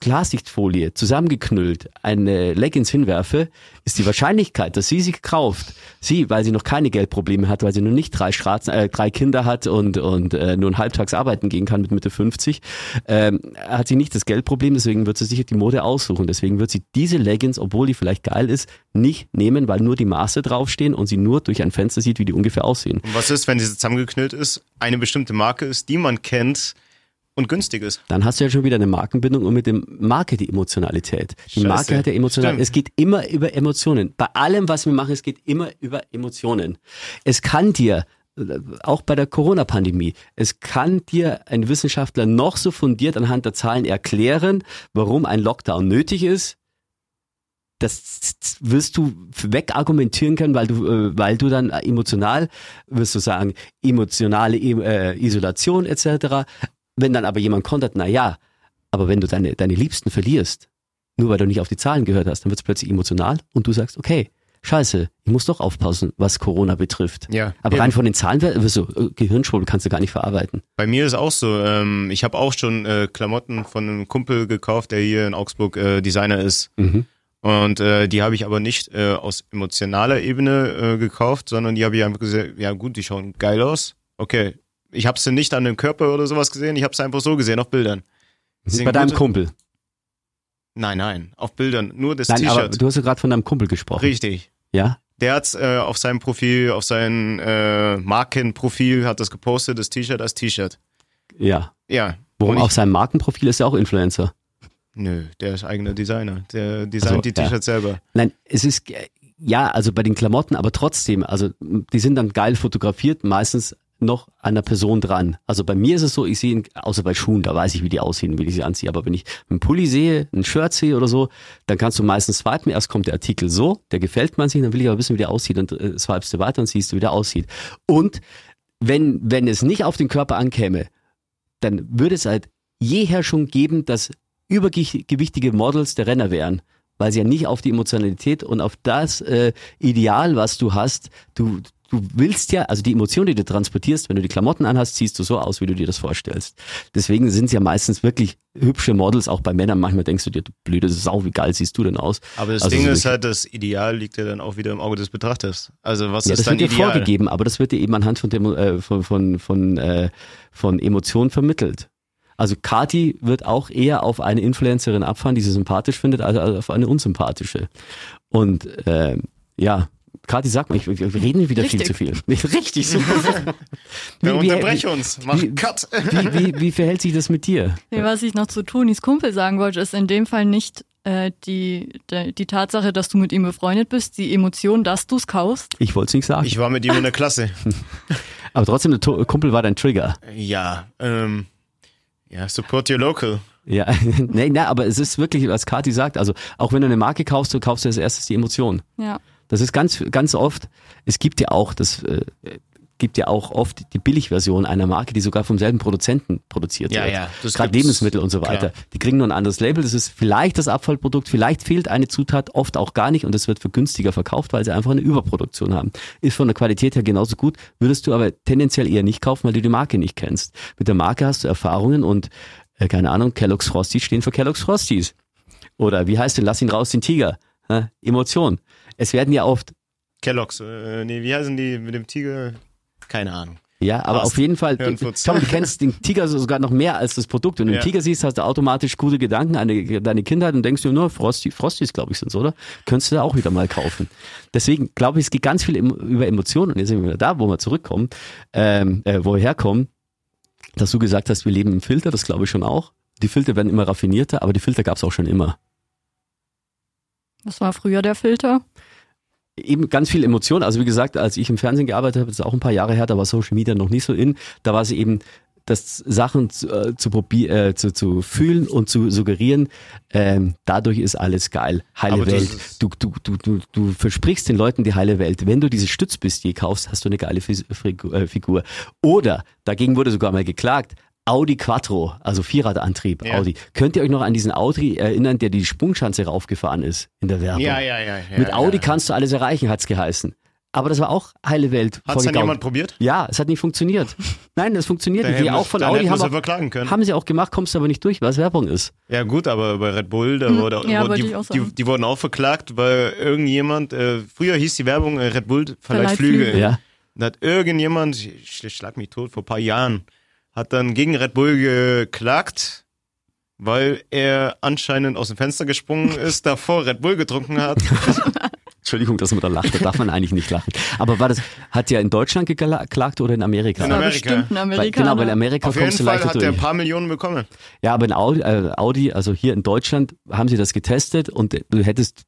Glassichtfolie zusammengeknüllt eine Leggings hinwerfe, ist die Wahrscheinlichkeit, dass sie sie kauft, sie, weil sie noch keine Geldprobleme hat, weil sie nur nicht drei, Straßen, äh, drei Kinder hat und, und äh, nur ein halbtags arbeiten gehen kann mit Mitte 50, ähm, hat sie nicht das Geldproblem, deswegen wird sie sich die Mode aussuchen. Deswegen wird sie diese Leggings, obwohl die vielleicht geil ist, nicht nehmen, weil nur die Maße draufstehen und sie nur durch ein Fenster sieht, wie die ungefähr aussehen. Und was ist, wenn diese zusammengeknüllt ist, eine bestimmte Marke ist, die man kennt und günstig ist? dann hast du ja schon wieder eine Markenbindung und mit dem Marke die Emotionalität. Die Scheiße. Marke hat ja Emotionalität. Es geht immer über Emotionen. Bei allem, was wir machen, es geht immer über Emotionen. Es kann dir, auch bei der Corona-Pandemie, es kann dir ein Wissenschaftler noch so fundiert anhand der Zahlen erklären, warum ein Lockdown nötig ist. Das wirst du wegargumentieren können, weil du, äh, weil du dann emotional, wirst du sagen, emotionale äh, Isolation etc. Wenn dann aber jemand kontert, na ja, aber wenn du deine, deine Liebsten verlierst, nur weil du nicht auf die Zahlen gehört hast, dann wird es plötzlich emotional und du sagst, okay, scheiße, ich muss doch aufpassen, was Corona betrifft. Ja, Aber eben. rein von den Zahlen wirst du, äh, Gehirnschwurbel kannst du gar nicht verarbeiten. Bei mir ist auch so, ähm, ich habe auch schon äh, Klamotten von einem Kumpel gekauft, der hier in Augsburg äh, Designer ist. Mhm. Und äh, die habe ich aber nicht äh, aus emotionaler Ebene äh, gekauft, sondern die habe ich einfach gesehen, ja gut, die schauen geil aus. Okay, ich habe sie nicht an dem Körper oder sowas gesehen, ich habe sie einfach so gesehen auf Bildern. Die sehen Bei deinem gut- Kumpel. Nein, nein, auf Bildern, nur das Nein, aber T-Shirt. du hast ja gerade von deinem Kumpel gesprochen. Richtig. Ja? Der hat's äh, auf seinem Profil, auf sein äh, Markenprofil hat das gepostet, das T-Shirt als T-Shirt. Ja. Ja. Warum Und ich- auf seinem Markenprofil ist er auch Influencer? Nö, der ist eigener Designer. Der designt Also, die ja. T-Shirts selber. Nein, es ist, äh, ja, also bei den Klamotten, aber trotzdem, also m, die sind dann geil fotografiert, meistens noch einer Person dran. Also bei mir ist es so, ich sehe, ihn- außer bei Schuhen, da weiß ich, wie die aussehen, wie ich sie anziehe. Aber wenn ich einen Pulli sehe, ein Shirt sehe oder so, dann kannst du meistens swipen. Erst kommt der Artikel so, der gefällt man sich, dann will ich aber wissen, wie der aussieht. Dann äh, swipest du weiter und siehst du, wie der aussieht. Und wenn, wenn es nicht auf den Körper ankäme, dann würde es halt jeher schon geben, dass übergewichtige Models der Renner wären, weil sie ja nicht auf die Emotionalität und auf das äh, Ideal, was du hast, du du willst ja, also die Emotion, die du transportierst, wenn du die Klamotten anhast, siehst du so aus, wie du dir das vorstellst. Deswegen sind es ja meistens wirklich hübsche Models, auch bei Männern. Manchmal denkst du dir, du blöde Sau, wie geil siehst du denn aus? Aber das Also Ding so ist halt, das Ideal liegt ja dann auch wieder im Auge des Betrachters. Also was Ja, ist das dann wird dir ideal? vorgegeben, aber das wird dir eben anhand von, Demo, äh, von, von, von, äh, von Emotionen vermittelt. Also Kati wird auch eher auf eine Influencerin abfahren, die sie sympathisch findet, als als auf eine unsympathische. Und äh, ja, Kati, sag mal, ich, wir reden wieder viel Richtig. zu viel. Richtig. Ja, Wie- wie- unterbrech uns. Mach wie- Cut. Wie, wie, wie verhält sich das mit dir? Nee, was ich noch zu Tonis Kumpel sagen wollte, ist in dem Fall nicht äh, die, die, die Tatsache, dass du mit ihm befreundet bist, die Emotion, dass du es kaufst. Ich wollte es nicht sagen. Ich war mit ihm in der Klasse. aber trotzdem, der To- Kumpel war dein Trigger. Ja, ähm, ja, support your local. Ja, nee, nee, aber es ist wirklich, was Kati sagt, also auch wenn du eine Marke kaufst, du kaufst du als erstes die Emotion. Ja. Das ist ganz, ganz oft, es gibt ja auch, das äh, gibt ja auch oft die Billigversion einer Marke, die sogar vom selben Produzenten produziert Ja, wird. ja, das Gerade. Lebensmittel und so weiter. Klar. Die kriegen nur ein anderes Label, das ist vielleicht das Abfallprodukt, vielleicht fehlt eine Zutat, oft auch gar nicht und es wird für günstiger verkauft, weil sie einfach eine Überproduktion haben. Ist von der Qualität her genauso gut, würdest du aber tendenziell eher nicht kaufen, weil du die Marke nicht kennst. Mit der Marke hast du Erfahrungen und, äh, keine Ahnung, Kellogg's Frosties stehen für Kellogg's Frosties. Oder wie heißt denn, lass ihn raus, den Tiger. Emotion. Es werden ja oft Kellogg's, äh, nee, wie heißen die mit dem Tiger? Keine Ahnung. Ja, aber Passt. auf jeden Fall, Hirnfurz. Tom, du kennst den Tiger sogar noch mehr als das Produkt. Wenn du Ja. den Tiger siehst, hast du automatisch gute Gedanken an deine Kindheit und denkst dir nur, Frosty, Frosties, glaube ich, sind's, oder? Könntest du da auch wieder mal kaufen. Deswegen glaube ich, es geht ganz viel im, über Emotionen. Und jetzt sind wir wieder da, wo wir zurückkommen, ähm, äh, wo wir herkommen. Dass du gesagt hast, wir leben im Filter, das glaube ich schon auch. Die Filter werden immer raffinierter, aber die Filter gab es auch schon immer. Was war früher der Filter? Eben ganz viel Emotion. Also wie gesagt, als ich im Fernsehen gearbeitet habe, das ist auch ein paar Jahre her, da war Social Media noch nicht so in. Da war es eben das Sachen zu, äh, zu, äh, zu, zu fühlen und zu suggerieren, ähm, dadurch ist alles geil. Heile Aber Welt. Du, du, du, du, du versprichst den Leuten die heile Welt. Wenn du diese Stützbüstie kaufst, hast du eine geile äh, Figur. Oder, dagegen wurde sogar mal geklagt, Audi Quattro, also Vierradantrieb Ja. Audi. Könnt ihr euch noch an diesen Audi erinnern, der die Sprungschanze raufgefahren ist in der Werbung? Ja, ja, ja. ja Mit Audi ja. kannst du alles erreichen, hat's geheißen. Aber das war auch heile Welt. Hat's dann vorgegaukelt. jemand probiert? Ja, es hat nicht funktioniert. Nein, das funktioniert Dann nicht. Die auch von dann Audi haben, auch, sie verklagen können. haben sie auch gemacht, kommst du aber nicht durch, weil es Werbung ist. Ja gut, aber bei Red Bull, da wurde, ja, wurde wollte die, die, die wurden auch verklagt, weil irgendjemand, äh, früher hieß die Werbung äh, Red Bull verleiht. Flüge. Ja. Da hat irgendjemand, ich ich schlag mich tot, vor ein paar Jahren, hat dann gegen Red Bull geklagt, weil er anscheinend aus dem Fenster gesprungen ist, davor Red Bull getrunken hat. Entschuldigung, dass man da lacht. Da darf man eigentlich nicht lachen. Aber war das, hat der in Deutschland geklagt oder in Amerika? In war Amerika. bestimmt Weil, Amerikaner. genau, weil in Amerika Auf jeden kommst du Fall leichter hat er ein durch. paar Millionen bekommen. Ja, aber in Audi, äh, Audi, also hier in Deutschland, haben sie das getestet und du hättest,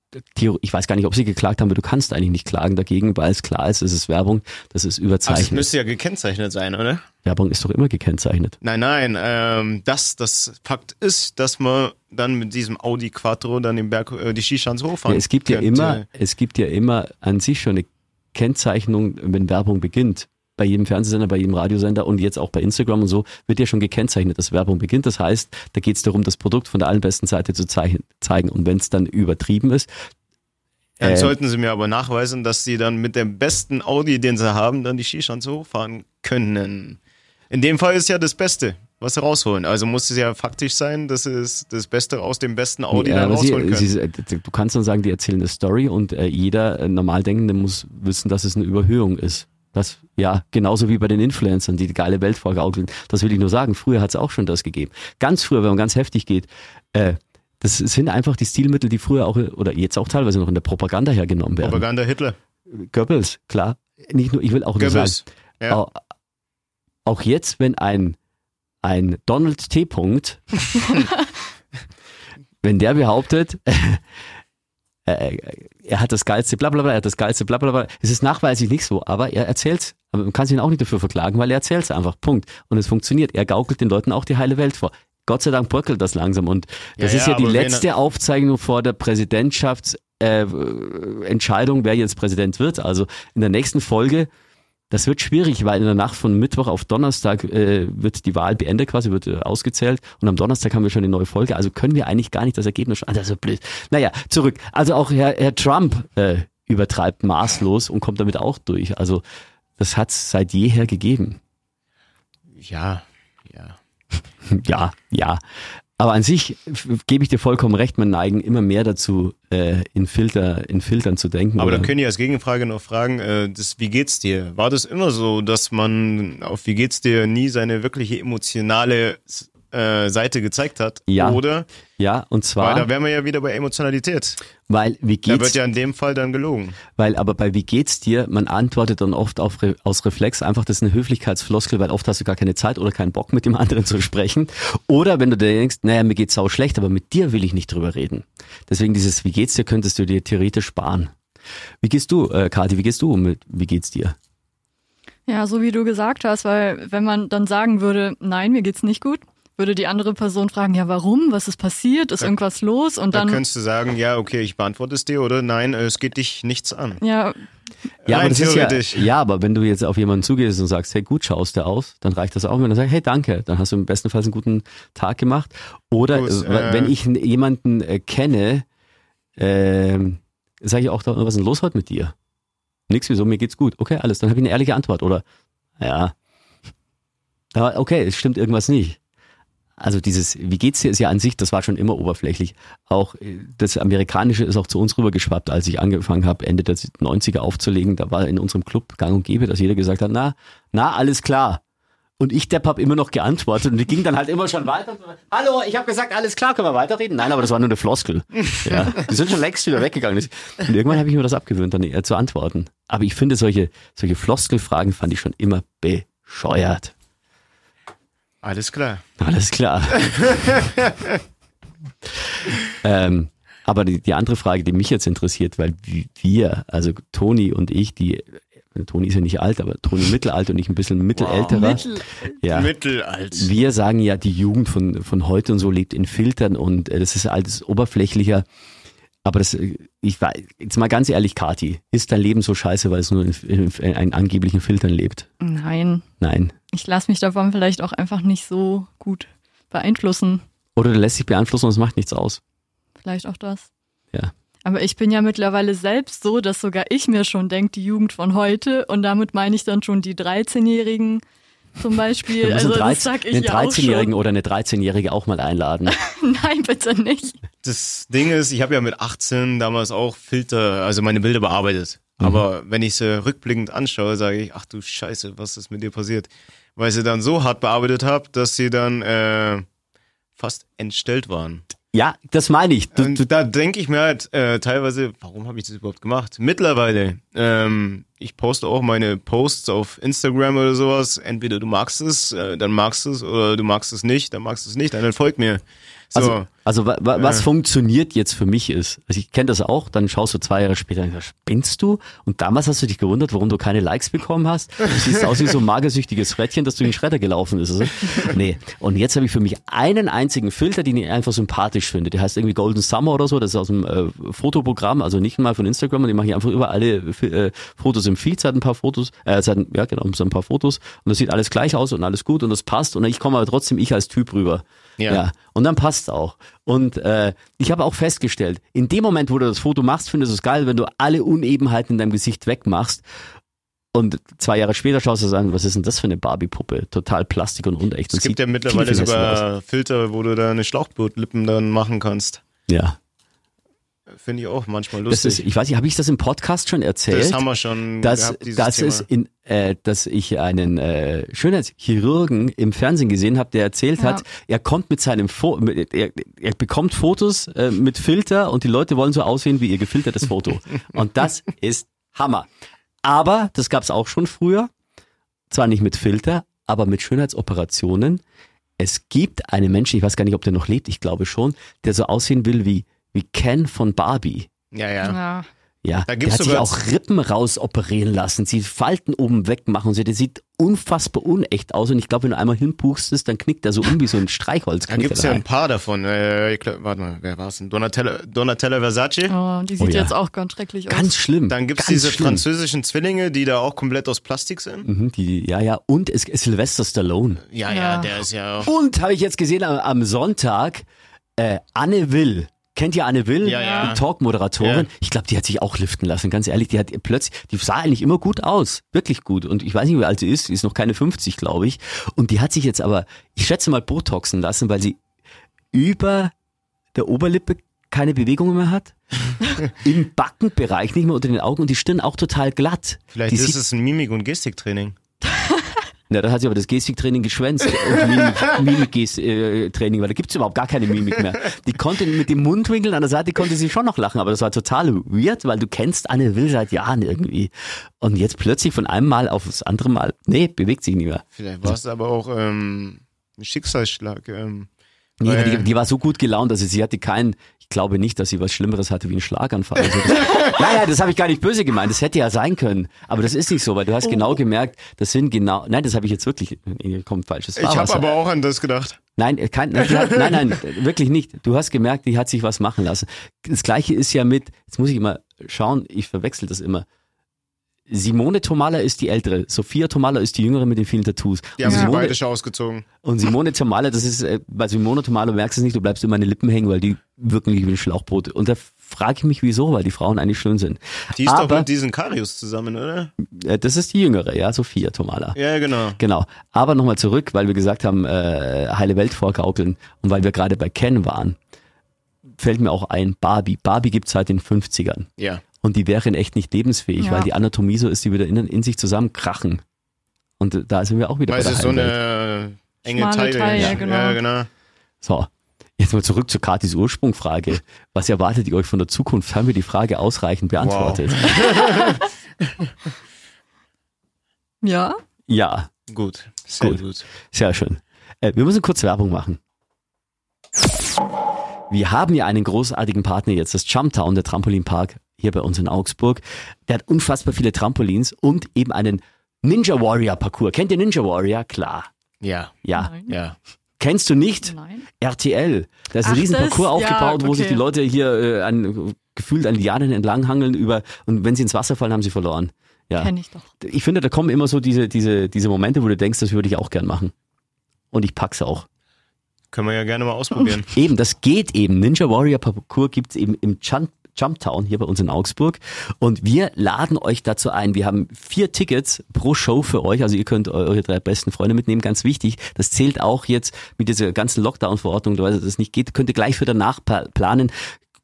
ich weiß gar nicht, ob sie geklagt haben, aber du kannst eigentlich nicht klagen dagegen, weil es klar ist, es ist Werbung, das ist Also es überzeichnet. müsste ja gekennzeichnet sein, oder? Werbung ist doch immer gekennzeichnet. Nein, nein, ähm, das, das Fakt ist, dass man dann mit diesem Audi Quattro dann den Berg, äh, die Skischanze hochfahren Ja, es gibt ja könnte. immer, es gibt ja immer an sich schon eine Kennzeichnung, wenn Werbung beginnt. Bei jedem Fernsehsender, bei jedem Radiosender und jetzt auch bei Instagram und so wird ja schon gekennzeichnet, dass Werbung beginnt. Das heißt, da geht es darum, das Produkt von der allerbesten Seite zu zeigen. Und wenn es dann übertrieben ist, Dann äh, sollten sie mir aber nachweisen, dass sie dann mit dem besten Audi, den sie haben, dann die Skischanze hochfahren können. In dem Fall ist ja das Beste, was sie rausholen. Also muss es ja faktisch sein, dass es das Beste aus dem besten Audi Ja, rausholen können. sie, sie, du kannst dann sagen, die erzählen eine Story und äh, jeder äh, Normaldenkende muss wissen, dass es eine Überhöhung ist. Das, ja, genauso wie bei den Influencern, die die geile Welt vorgaukeln. Das will ich nur sagen. Früher hat es auch schon das gegeben. Ganz früher, wenn man ganz heftig geht, äh, das sind einfach die Stilmittel, die früher auch, oder jetzt auch teilweise noch in der Propaganda hergenommen werden. Propaganda Hitler. Goebbels, klar. Nicht nur, ich will auch nur sagen, Goebbels. Ja. auch, auch jetzt, wenn ein, ein Donald T. Punkt, wenn der behauptet, äh, er hat das geilste blablabla, er hat das geilste blablabla, es ist nachweislich nicht so, aber er erzählt's. Aber man kann sich ihn auch nicht dafür verklagen, weil er erzählt's einfach. Punkt. Und es funktioniert. Er gaukelt den Leuten auch die heile Welt vor. Gott sei Dank bröckelt das langsam. Und das Ja, ist ja, ja die letzte Aufzeichnung vor der Präsidentschafts äh, wer jetzt Präsident wird. Also in der nächsten Folge, das wird schwierig, weil in der Nacht von Mittwoch auf Donnerstag äh, wird die Wahl beendet, quasi wird äh, ausgezählt und am Donnerstag haben wir schon eine neue Folge. Also können wir eigentlich gar nicht das Ergebnis. Ah, das ist so blöd. Naja, zurück. Also auch Herr, Herr Trump äh, übertreibt maßlos und kommt damit auch durch. Also Das hat's seit jeher gegeben. Ja, ja. Ja, ja. Aber an sich gebe ich dir vollkommen recht, man neigen immer mehr dazu, äh, in, Filter, in Filtern zu denken. Aber oder? dann können die als Gegenfrage noch fragen, äh, das, wie geht's dir? War das immer so, dass man auf wie geht's dir nie seine wirkliche emotionale äh, Seite gezeigt hat? Ja. Oder? ja, und Weil zwar, da wären wir ja wieder bei Emotionalität. weil wie Da geht's wird ja in dem Fall dann gelogen. Weil aber bei wie geht's dir, man antwortet dann oft auf, Re- aus Reflex einfach, das ist eine Höflichkeitsfloskel, weil oft hast du gar keine Zeit oder keinen Bock mit dem anderen zu sprechen. Oder wenn du dir denkst, naja, mir geht's sau schlecht, aber mit dir will ich nicht drüber reden. Deswegen dieses wie geht's dir könntest du dir theoretisch sparen. Wie gehst du, äh, Kathi, wie gehst du mit wie geht's dir? Ja, so wie du gesagt hast, weil wenn man dann sagen würde, nein, mir geht's nicht gut, würde die andere Person fragen, ja, warum? Was ist passiert? Ist irgendwas los? Und Da dann, könntest du sagen, ja, okay, ich beantworte es dir oder nein, äh, es geht dich nichts an. ja, Ja, Rein aber das ist ja, ja, aber wenn du jetzt auf jemanden zugehst und sagst, hey, gut schaust du aus, dann reicht das auch, wenn du sagst, hey, danke, dann hast du im besten Fall einen guten Tag gemacht. Oder Gut, äh, äh, wenn ich jemanden äh, kenne, ähm, sage ich auch, da, was ist denn los heute mit dir? Nix, wieso, mir geht's gut. Okay, alles, dann habe ich eine ehrliche Antwort. Oder, ja, aber okay, es stimmt irgendwas nicht. Also dieses, wie geht's dir, ist ja an sich, das war schon immer oberflächlich. Auch äh, das Amerikanische ist auch zu uns rübergeschwappt, als ich angefangen habe, Ende der 90er aufzulegen. Da war in unserem Club gang und gäbe, dass jeder gesagt hat, na, na, alles klar. Und ich, Depp, hab immer noch geantwortet und die ging dann halt immer schon weiter. Hallo, ich habe gesagt, alles klar, können wir weiterreden? Nein, aber das war nur eine Floskel. Ja, die sind schon längst wieder weggegangen. Und irgendwann habe ich mir das abgewöhnt, dann eher zu antworten. Aber ich finde, solche, solche Floskelfragen fand ich schon immer bescheuert. Alles klar. Alles klar. ähm, aber die, die andere Frage, die mich jetzt interessiert, weil wir, also Toni und ich, die, Toni ist ja nicht alt, aber Toni mittelalt und ich ein bisschen mittelälterer. Mittel, ja. Mittelalt. Wir sagen ja, die Jugend von, von heute und so lebt in Filtern und äh, das ist alles oberflächlicher. Aber das, ich war, jetzt mal ganz ehrlich, Kati, ist dein Leben so scheiße, weil es nur in, in, in, in angeblichen Filtern lebt? nein, Nein. ich lasse mich davon vielleicht auch einfach nicht so gut beeinflussen. Oder du lässt dich beeinflussen und es macht nichts aus. Vielleicht auch das. Ja. Aber ich bin ja mittlerweile selbst so, dass sogar ich mir schon denke, die Jugend von heute, und damit meine ich dann schon die 13-Jährigen zum Beispiel. Also das 13 sag ich einen ja auch 13-Jährigen schon. oder eine 13-Jährige auch mal einladen. Nein, bitte nicht. Das Ding ist, ich habe ja mit 18 damals auch Filter, also meine Bilder bearbeitet. Mhm. Aber wenn ich sie rückblickend anschaue, sage ich, ach du Scheiße, was ist mit dir passiert? Weil sie dann so hart bearbeitet habe, dass sie dann äh, fast entstellt waren. Ja, das meine ich. Du, du, da denke ich mir halt äh, teilweise, warum habe ich das überhaupt gemacht? Mittlerweile, ähm, ich poste auch meine Posts auf Instagram oder sowas. Entweder du magst es, äh, dann magst du es, oder du magst es nicht, dann magst du es nicht, dann folg mir. So, also, also wa, wa, was funktioniert jetzt für mich ist, also ich kenne das auch, dann schaust du zwei Jahre später und sagst, spinnst du? Und damals hast du dich gewundert, warum du keine Likes bekommen hast. Du siehst aus wie so ein magersüchtiges Frettchen, das durch den Schredder gelaufen ist. Also. Nee. Und jetzt habe ich für mich einen einzigen Filter, den ich einfach sympathisch finde. Der heißt irgendwie Golden Summer oder so. Das ist aus dem äh, Fotoprogramm, also nicht mal von Instagram. Und die mache ich einfach über alle äh, Fotos im Feed. Hat ein paar Fotos, äh, hat, ja genau, so ein paar Fotos. Und das sieht alles gleich aus und alles gut und das passt. Und ich komme aber trotzdem ich als Typ rüber. Ja. ja. Und dann passt's auch. Und äh, ich habe auch festgestellt, in dem Moment, wo du das Foto machst, findest du es geil, wenn du alle Unebenheiten in deinem Gesicht wegmachst. Und zwei Jahre später schaust du es an, was ist denn das für eine Barbie-Puppe? Total Plastik und unecht. es gibt ja mittlerweile sogar Filter, wo du deine Schlauchbootlippen dann machen kannst. Ja. Finde ich auch manchmal Das lustig. ist, ich weiß nicht, habe ich das im Podcast schon erzählt? Das haben wir schon dass, gehabt, dieses dass Thema. es in, äh, dass ich einen äh, Schönheitschirurgen im Fernsehen gesehen habe, der erzählt Ja. hat, er kommt mit seinem Fo mit, er, er bekommt Fotos äh, mit Filter und die Leute wollen so aussehen wie ihr gefiltertes Foto. und das ist Hammer. Aber das gab's auch schon früher, zwar nicht mit Filter, aber mit Schönheitsoperationen. Es gibt einen Menschen, ich weiß gar nicht, ob der noch lebt, ich glaube schon, der so aussehen will wie wie Ken von Barbie. ja, ja. Ja. Ja, Da der gibt's hat sich auch Rippen rausoperieren lassen, sie Falten oben wegmachen und so. Der sieht unfassbar unecht aus und ich glaube, wenn du einmal hinpustest, dann knickt er so um wie so ein Streichholz. Da gibt's er ja ein paar davon. Äh, ich glaub, warte mal, wer war's denn? Donatella, Donatella Versace. Oh, die sieht Oh ja. jetzt auch ganz schrecklich aus. Ganz schlimm. Dann gibt's ganz diese schlimm. französischen Zwillinge, die da auch komplett aus Plastik sind. Mhm, die, ja, ja. Und es ist Sylvester Stallone. Ja, ja, Ja. der ist ja auch. Und habe ich jetzt gesehen am, am Sonntag, äh, Anne Will, Kennt ihr Anne Will, Ja, ja. die Talk-Moderatorin? Ja. Ich glaube, die hat sich auch liften lassen, ganz ehrlich. Die hat plötzlich, die sah eigentlich immer gut aus, wirklich gut. Und ich weiß nicht, wie alt sie ist, sie ist noch keine 50, glaube ich. Und die hat sich jetzt aber, ich schätze mal, Botoxen lassen, weil sie über der Oberlippe keine Bewegungen mehr hat. Im Backenbereich nicht mehr unter den Augen und die Stirn auch total glatt. Vielleicht die ist es ein Mimik- und Gestiktraining. Na, da hat sie aber das Gestiktraining geschwänzt. Und Mimik- Mimik-Training, weil da gibt's überhaupt gar keine Mimik mehr. Die konnte mit dem Mundwinkel an der Seite konnte sie schon noch lachen, aber das war total weird, weil du kennst Anne Will seit Jahren irgendwie. Und jetzt plötzlich von einem Mal auf das andere Mal, nee, bewegt sich nicht mehr. Vielleicht war es aber auch ähm, ein Schicksalsschlag. Ähm, Nee, die, die war so gut gelaunt, also sie hatte keinen, ich glaube nicht, dass sie was Schlimmeres hatte wie einen Schlaganfall. Also das, naja, das habe ich gar nicht böse gemeint, das hätte ja sein können. Aber das ist nicht so, weil du hast genau gemerkt, das sind genau, nein, das habe ich jetzt wirklich, nee, kommt falsches ich habe aber auch an das gedacht. Nein, äh, kein, nein, hat, nein, nein, wirklich nicht. Du hast gemerkt, die hat sich was machen lassen. Das gleiche ist ja mit, jetzt muss ich immer schauen, ich verwechsel das immer. Simone Tomala ist die ältere, Sophia Tomala ist die jüngere mit den vielen Tattoos. Die haben Simone, beide schon ausgezogen. und Simone Tomala, das ist, äh, bei Simone Tomala merkst du es nicht, du bleibst immer an den Lippen hängen, weil die wirken wie ein Schlauchboot. Und da frage ich mich, wieso, weil die Frauen eigentlich schön sind. Die ist doch Aber mit diesen Karius zusammen, oder? äh, das ist die jüngere, ja, Sophia Tomala. Ja, genau. Genau. Aber nochmal zurück, weil wir gesagt haben, äh, heile Welt vorgaukeln und weil wir gerade bei Ken waren, fällt mir auch ein, Barbie. Barbie gibt's seit den 50ern. Ja. Und die wäre in echt nicht lebensfähig, Ja. weil die Anatomie so ist, die wieder in, in sich zusammenkrachen. Und da sind wir auch wieder Weil bei es der so heilen Welt. eine enge Taille. Taille, ja, genau. Ja, genau. So, jetzt mal zurück zu Katis Ursprungfrage. Was erwartet ihr euch von der Zukunft? Haben wir die Frage ausreichend beantwortet? Ja? Ja, Gut. Sehr Gut. gut. sehr schön. Äh, wir müssen kurz Werbung machen. Wir haben ja einen großartigen Partner jetzt, das Jumptown, der Trampolinpark hier bei uns in Augsburg. Der hat unfassbar viele Trampolins und eben einen Ninja Warrior Parcours. Kennt ihr Ninja Warrior? Klar. Ja. Ja. Nein. Ja. Kennst du nicht? Nein. RTL. Da ist ein Ach, riesen Parcours ja, aufgebaut, wo okay. sich die Leute hier äh, an, gefühlt an Lianen entlanghangeln über und wenn sie ins Wasser fallen, haben sie verloren. Ja. Kenn ich doch. Ich finde, da kommen immer so diese, diese, diese Momente, wo du denkst, das würde ich auch gern machen. Und ich pack's auch. Können wir ja gerne mal ausprobieren. Eben, das geht eben. Ninja Warrior Parcours gibt's eben im Jump Jumptown hier bei uns in Augsburg. Und wir laden euch dazu ein. Wir haben vier Tickets pro Show für euch. Also ihr könnt eu- eure drei besten Freunde mitnehmen. Ganz wichtig. Das zählt auch jetzt mit dieser ganzen Lockdown-Verordnung, weil das nicht geht. Könnt ihr gleich für danach planen.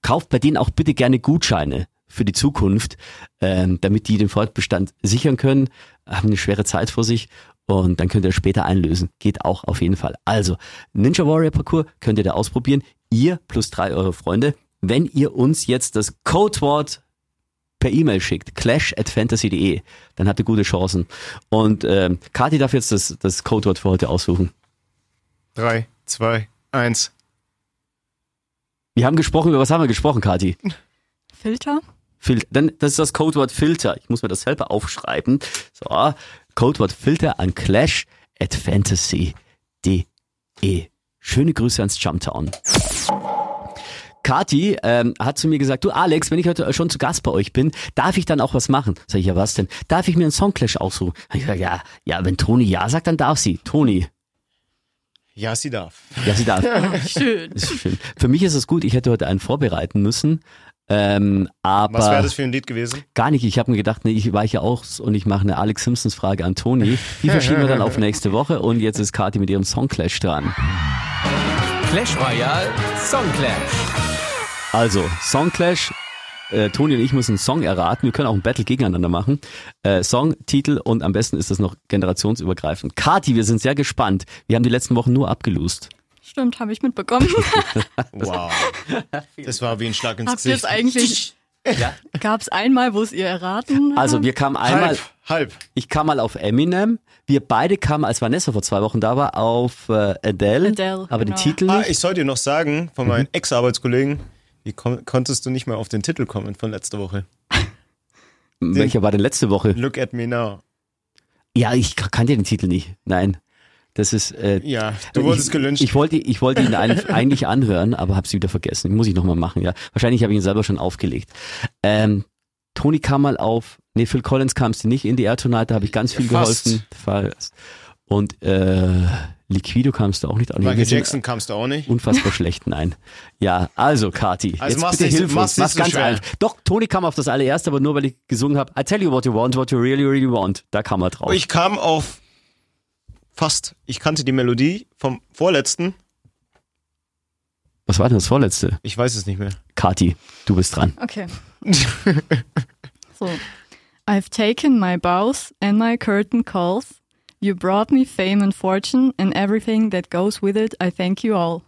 Kauft bei denen auch bitte gerne Gutscheine für die Zukunft, ähm, damit die den Fortbestand sichern können. Haben eine schwere Zeit vor sich. Und dann könnt ihr später einlösen. Geht auch auf jeden Fall. Also, Ninja Warrior Parcours könnt ihr da ausprobieren. Ihr plus drei eure Freunde. Wenn ihr uns jetzt das Codewort per E-Mail schickt, clash at fantasy.de, dann habt ihr gute Chancen. Und ähm, Kati darf jetzt das, das Codewort für heute aussuchen. Drei, zwei, eins. Wir haben gesprochen, über was haben wir gesprochen, Kati? Filter? Fil dann, das ist das Codewort Filter. Ich muss mir das selber aufschreiben. So, Codewort Filter an clash at fantasy.de. Schöne Grüße ans Jumptown. Kati ähm, hat zu mir gesagt, du Alex, wenn ich heute schon zu Gast bei euch bin, darf ich dann auch was machen? Sag ich, ja was denn? Darf ich mir einen Songclash aussuchen? Hab ich gesagt, ja, ja, wenn Toni ja sagt, dann darf sie. Toni, Ja, sie darf. ja, sie darf. Schön. Ist schön. Für mich ist es gut, ich hätte heute einen vorbereiten müssen. Ähm, aber Was wäre das für ein Lied gewesen? Gar nicht. Ich habe mir gedacht, nee, ich weiche aus und ich mache eine Alex Simpsons Frage an Toni. Die verschieben wir dann auf nächste Woche und jetzt ist Kati mit ihrem Songclash dran. Clash Royale Song Clash. Also, Songclash. Äh, Toni und ich müssen einen Song erraten. Wir können auch ein Battle gegeneinander machen. Äh, Song, Titel und am besten ist das noch generationsübergreifend. Kati, wir sind sehr gespannt. Wir haben die letzten Wochen nur abgelost. Stimmt, habe ich mitbekommen. Wow. Das war wie ein Schlag ins Habt ihr es Gesicht. eigentlich? Gab es einmal, wo es ihr erraten habt? Also, wir kamen einmal, Halb, halb. ich kam mal auf Eminem. Wir beide kamen, als Vanessa vor zwei Wochen da war, auf äh, Adele. Adele, aber genau. den Titel Ah, nicht. ich soll dir noch sagen, von Mhm. meinen Ex-Arbeitskollegen, wie kon konntest du nicht mal auf den Titel kommen von letzter Woche? Welcher war denn letzte Woche? Look at me now. Ja, ich kannte den Titel nicht. Nein. Das ist. Äh, Ja, du wurdest ich, gelünscht. Ich wollte, ich wollte ihn eigentlich anhören, aber habe sie wieder vergessen. Muss ich nochmal machen, ja. Wahrscheinlich habe ich ihn selber schon aufgelegt. Ähm, Tony kam mal auf, nee, Phil Collins kam es nicht in die Air Tonight, da habe ich ganz viel Fast. geholfen. Fast. Und äh, Liquido kamst du auch nicht an. Michael Jackson kamst du auch nicht. Unfassbar schlecht, nein. Ja, also Kati, Also jetzt bitte hilf uns. Mach's so ganz schwer. einfach. Doch, Toni kam auf das allererste, aber nur weil ich gesungen habe. I tell you what you want, what you really, really want. Da kam er drauf. Ich kam auf fast, ich kannte die Melodie vom vorletzten, Was war denn das vorletzte? ich weiß es nicht mehr. Kati, du bist dran. Okay. so. I've taken my bows and my curtain calls. You brought me fame and fortune and everything that goes with it. I thank you all.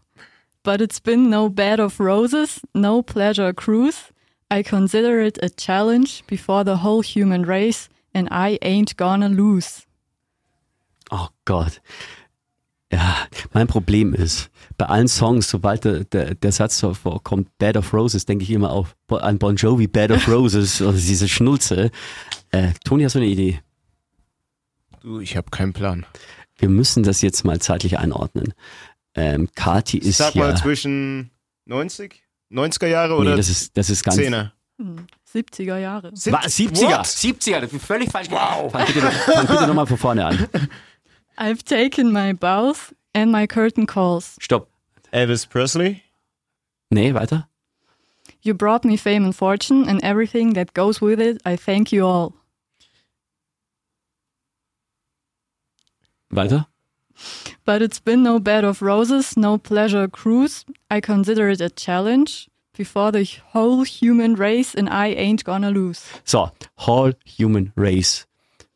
But it's been no bed of roses, no pleasure cruise. I consider it a challenge before the whole human race, and I ain't gonna lose. Oh Gott. Ja, mein Problem ist, bei allen Songs, sobald der, der, der Satz so vorkommt, Bed of Roses, denke ich immer auf, an Bon Jovi, Bed of Roses, oder diese Schnulze. Äh, Toni, hast du eine Idee? Du, ich habe keinen Plan. Wir müssen das jetzt mal zeitlich einordnen. Ähm, Kati Ich ist sag ja, mal zwischen 90, 90er Jahre oder nee, das ist, das ist ganz, 10er. 70er Jahre. Was? 70er, What? 70er, das ist völlig falsch. Wow. Fang bitte, fang bitte nochmal von vorne an. I've taken my bows and my curtain calls. Stopp. Elvis Presley. Nee, weiter. You brought me fame and fortune and everything that goes with it. I thank you all. Weiter. But it's been no bed of roses, no pleasure cruise. I consider it a challenge before the whole human race, and I ain't gonna lose. So, Whole Human Race.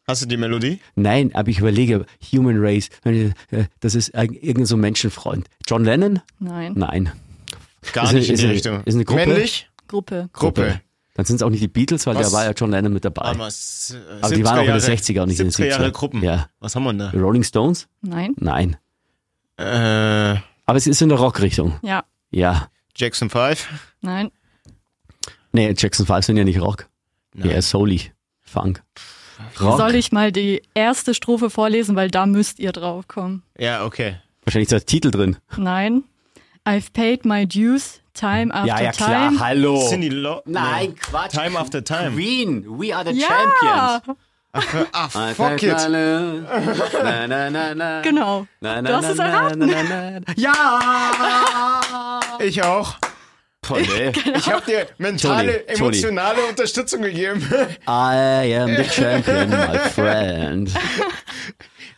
Hast du die Melodie? Nein, aber ich überlege, Human Race, äh, das ist ein- irgendein so Menschenfreund. John Lennon? Nein. Nein. Gar Ist eine- nicht in ist die eine- Richtung. ist eine Gruppe? Männlich? Gruppe. Gruppe. Dann sind es auch nicht die Beatles, weil Was? da war ja John Lennon mit dabei. Aber, s- äh, Aber die waren auch in den 70er 60er und nicht in den 70er Jahre 70er. Gruppen. Ja. Was haben wir denn Die Rolling Stones? Nein. Nein. da? Äh, Aber es ist in der Rockrichtung. Ja. Ja. Jackson 5. Nein. Nee, Jackson 5 sind ja nicht Rock. Nein. Ja, Soul-y. Funk. Rock. Soll ich mal die erste Strophe vorlesen, weil da müsst ihr drauf kommen. Ja, okay. Wahrscheinlich ist der Titel drin. Nein. I've paid my dues time after ja, ja, klar. time. Hallo. Cindy Lo Nein. Quatsch. Time after time. Queen, we are the Ja, Champions. Ah, fuck it. Na, na, na, na. genau. Na, Du hast es erraten. Na, na, na. Ja! Ich auch. Toll, ey. Ich habe dir mentale, Entschuldi. emotionale Unterstützung gegeben. I am the champion, my friend.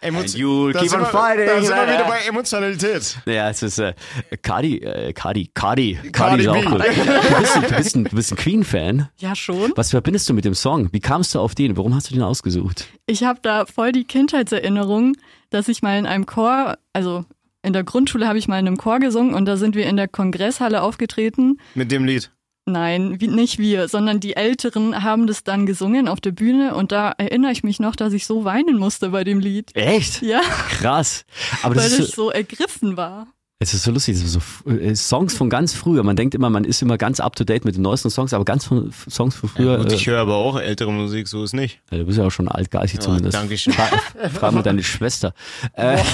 Emo And you'll da keep on fighting. Da sind wir wieder bei Emotionalität. Ja, es ist äh, Cardi, äh, Cardi, Cardi, Cardi Cardi ist auch B. gut. Du bist, ein- du bist ein, du bist ein Queen-Fan. Ja, schon. Was verbindest du mit dem Song? Wie kamst du auf den? Warum hast du den ausgesucht? Ich habe da voll die Kindheitserinnerung, dass ich mal in einem Chor, also in der Grundschule habe ich mal in einem Chor gesungen und da sind wir in der Kongresshalle aufgetreten. Mit dem Lied. Nein, wie, nicht wir, sondern die Älteren haben das dann gesungen auf der Bühne und da erinnere ich mich noch, dass ich so weinen musste bei dem Lied. Echt? Ja, Krass. Aber das weil ist ich so, so ergriffen war. es ist so lustig. Das ist so, äh, Songs von ganz früher. Man denkt immer, man ist immer ganz up to date mit den neuesten Songs, aber ganz von Songs von früher. Gut, äh, ich höre aber auch ältere Musik, so ist nicht. du bist ja auch schon altgeistig Ja, zumindest. Dankeschön. Frag mal deine Schwester. Äh,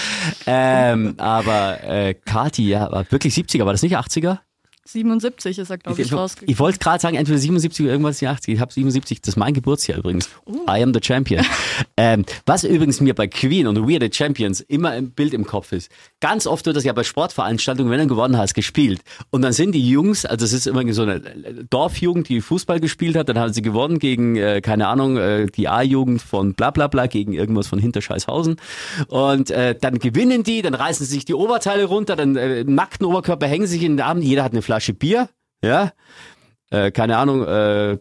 ähm, aber äh, Kati, ja, war wirklich 70er, war das nicht 80er? 77 ist er, glaube ich, ich rausgekommen. ich wollte gerade sagen, entweder 77 oder irgendwas 80 Ich habe 77, das ist mein Geburtsjahr übrigens. I am the champion. ähm, was übrigens mir bei Queen und We are the Champions immer im Bild im Kopf ist. Ganz oft wird das ja bei Sportveranstaltungen, wenn du gewonnen hast, gespielt. Und dann sind die Jungs, also es ist immer so eine Dorfjugend, die Fußball gespielt hat, dann haben sie gewonnen gegen, äh, keine Ahnung, äh, die A-Jugend von bla bla bla, gegen irgendwas von Hinterscheißhausen. Und äh, dann gewinnen die, dann reißen sie sich die Oberteile runter, dann äh, nackten Oberkörper hängen sich in den Arm, jeder hat eine Flasche Bier, ja, äh, keine Ahnung, äh,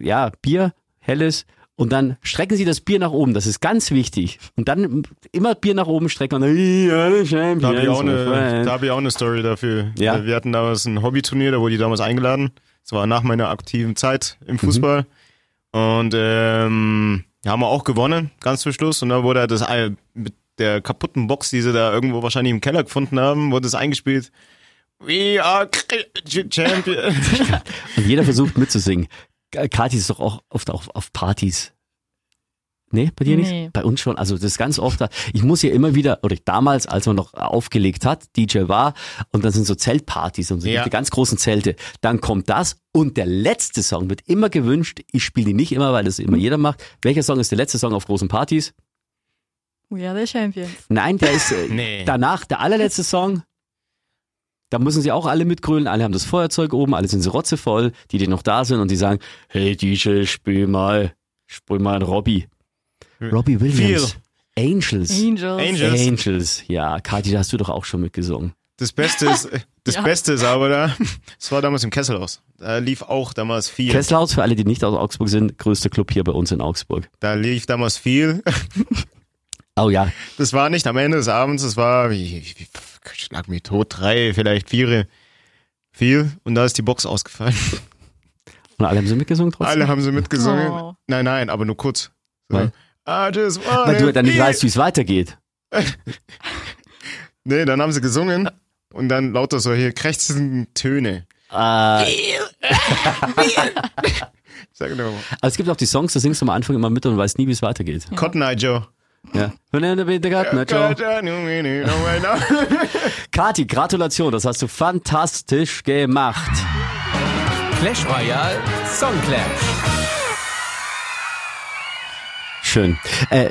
ja, Bier, helles. Und dann strecken sie das Bier nach oben, das ist ganz wichtig. Und dann immer Bier nach oben strecken und dann, champions, Da habe ich, auch eine- da hab ich auch eine Story dafür. Ja. Wir hatten damals ein Hobbyturnier, da wurde ich damals eingeladen. Das war nach meiner aktiven Zeit im Fußball. Und ähm, haben wir auch gewonnen, ganz zum Schluss. Und dann wurde das ein- mit der kaputten Box, die sie da irgendwo wahrscheinlich im Keller gefunden haben, wurde es eingespielt. We are champions. Und jeder versucht mitzusingen. Kathi ist doch auch oft auch auf Partys. Nee, bei dir nicht? Nee. Bei uns schon. Also das ist ganz oft da. Ich muss ja immer wieder, oder damals, als man noch aufgelegt hat, DJ war, und dann sind so Zeltpartys und so Ja. die ganz großen Zelte. Dann kommt das und der letzte Song wird immer gewünscht. Ich spiele ihn nicht immer, weil das immer jeder macht. Welcher Song ist der letzte Song auf großen Partys? We are the champions. Nein, der ist äh, Nee. danach, der allerletzte Song. Da müssen sie auch alle mitgrölen, alle haben das Feuerzeug oben, alle sind sie rotzevoll, die, die noch da sind und die sagen, hey DJ, spiel mal, spiel mal ein Robbie. Robbie Williams. Angels. Angels. Angels. Angels. Ja, Kathi, da hast du doch auch schon mitgesungen. Das Beste ist, äh, das Ja. Beste ist aber da, es war damals im Kesselhaus. Da lief auch damals viel. Kesselhaus, für alle, die nicht aus Augsburg sind, größter Club hier bei uns in Augsburg. Da lief damals viel. Oh ja, Das war nicht am Ende des Abends, es war, wie, wie, wie schlag mich tot, drei, vielleicht vier, viel. Und da ist die Box ausgefallen. und alle haben sie mitgesungen trotzdem? Alle haben sie mitgesungen. Oh. Nein, nein, aber nur kurz. So. Weil? I just Weil du dann nicht be- weißt, wie es weitergeht. Nee, dann haben sie gesungen und dann lauter solche krächzenden Töne. Äh, Sag nur, aber es gibt auch die Songs, da singst du am Anfang immer mit und weißt nie, wie es weitergeht. Cotton Eye Joe. Ja. Kathi, Gratulation, das hast du fantastisch gemacht. Clash Royale Song Clash. Schön. Äh,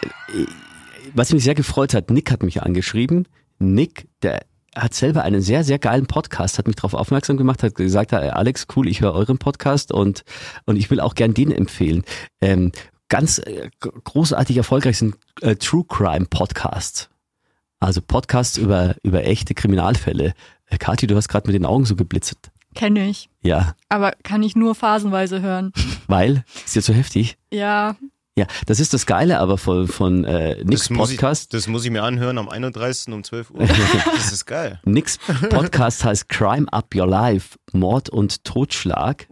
was mich sehr gefreut hat, Nick hat mich angeschrieben. Nick, der hat selber einen sehr, sehr geilen Podcast, hat mich darauf aufmerksam gemacht, hat gesagt, äh, Alex, cool, ich höre euren Podcast und, und ich will auch gern den empfehlen. Ähm, ganz äh, großartig erfolgreich sind äh, True Crime Podcasts. Also Podcasts über, über echte Kriminalfälle. Äh, Kathi, du hast gerade mit den Augen so geblitzert. Kenne ich. Ja, Aber kann ich nur phasenweise hören. weil, ist jetzt so heftig. Ja, Ja, das ist das Geile aber von, von äh, Nicks Das muss, ich, Podcast. das muss ich mir anhören am 31. um 12 Uhr. Das ist geil. Nix Podcast heißt Crime Up Your Life, Mord und Totschlag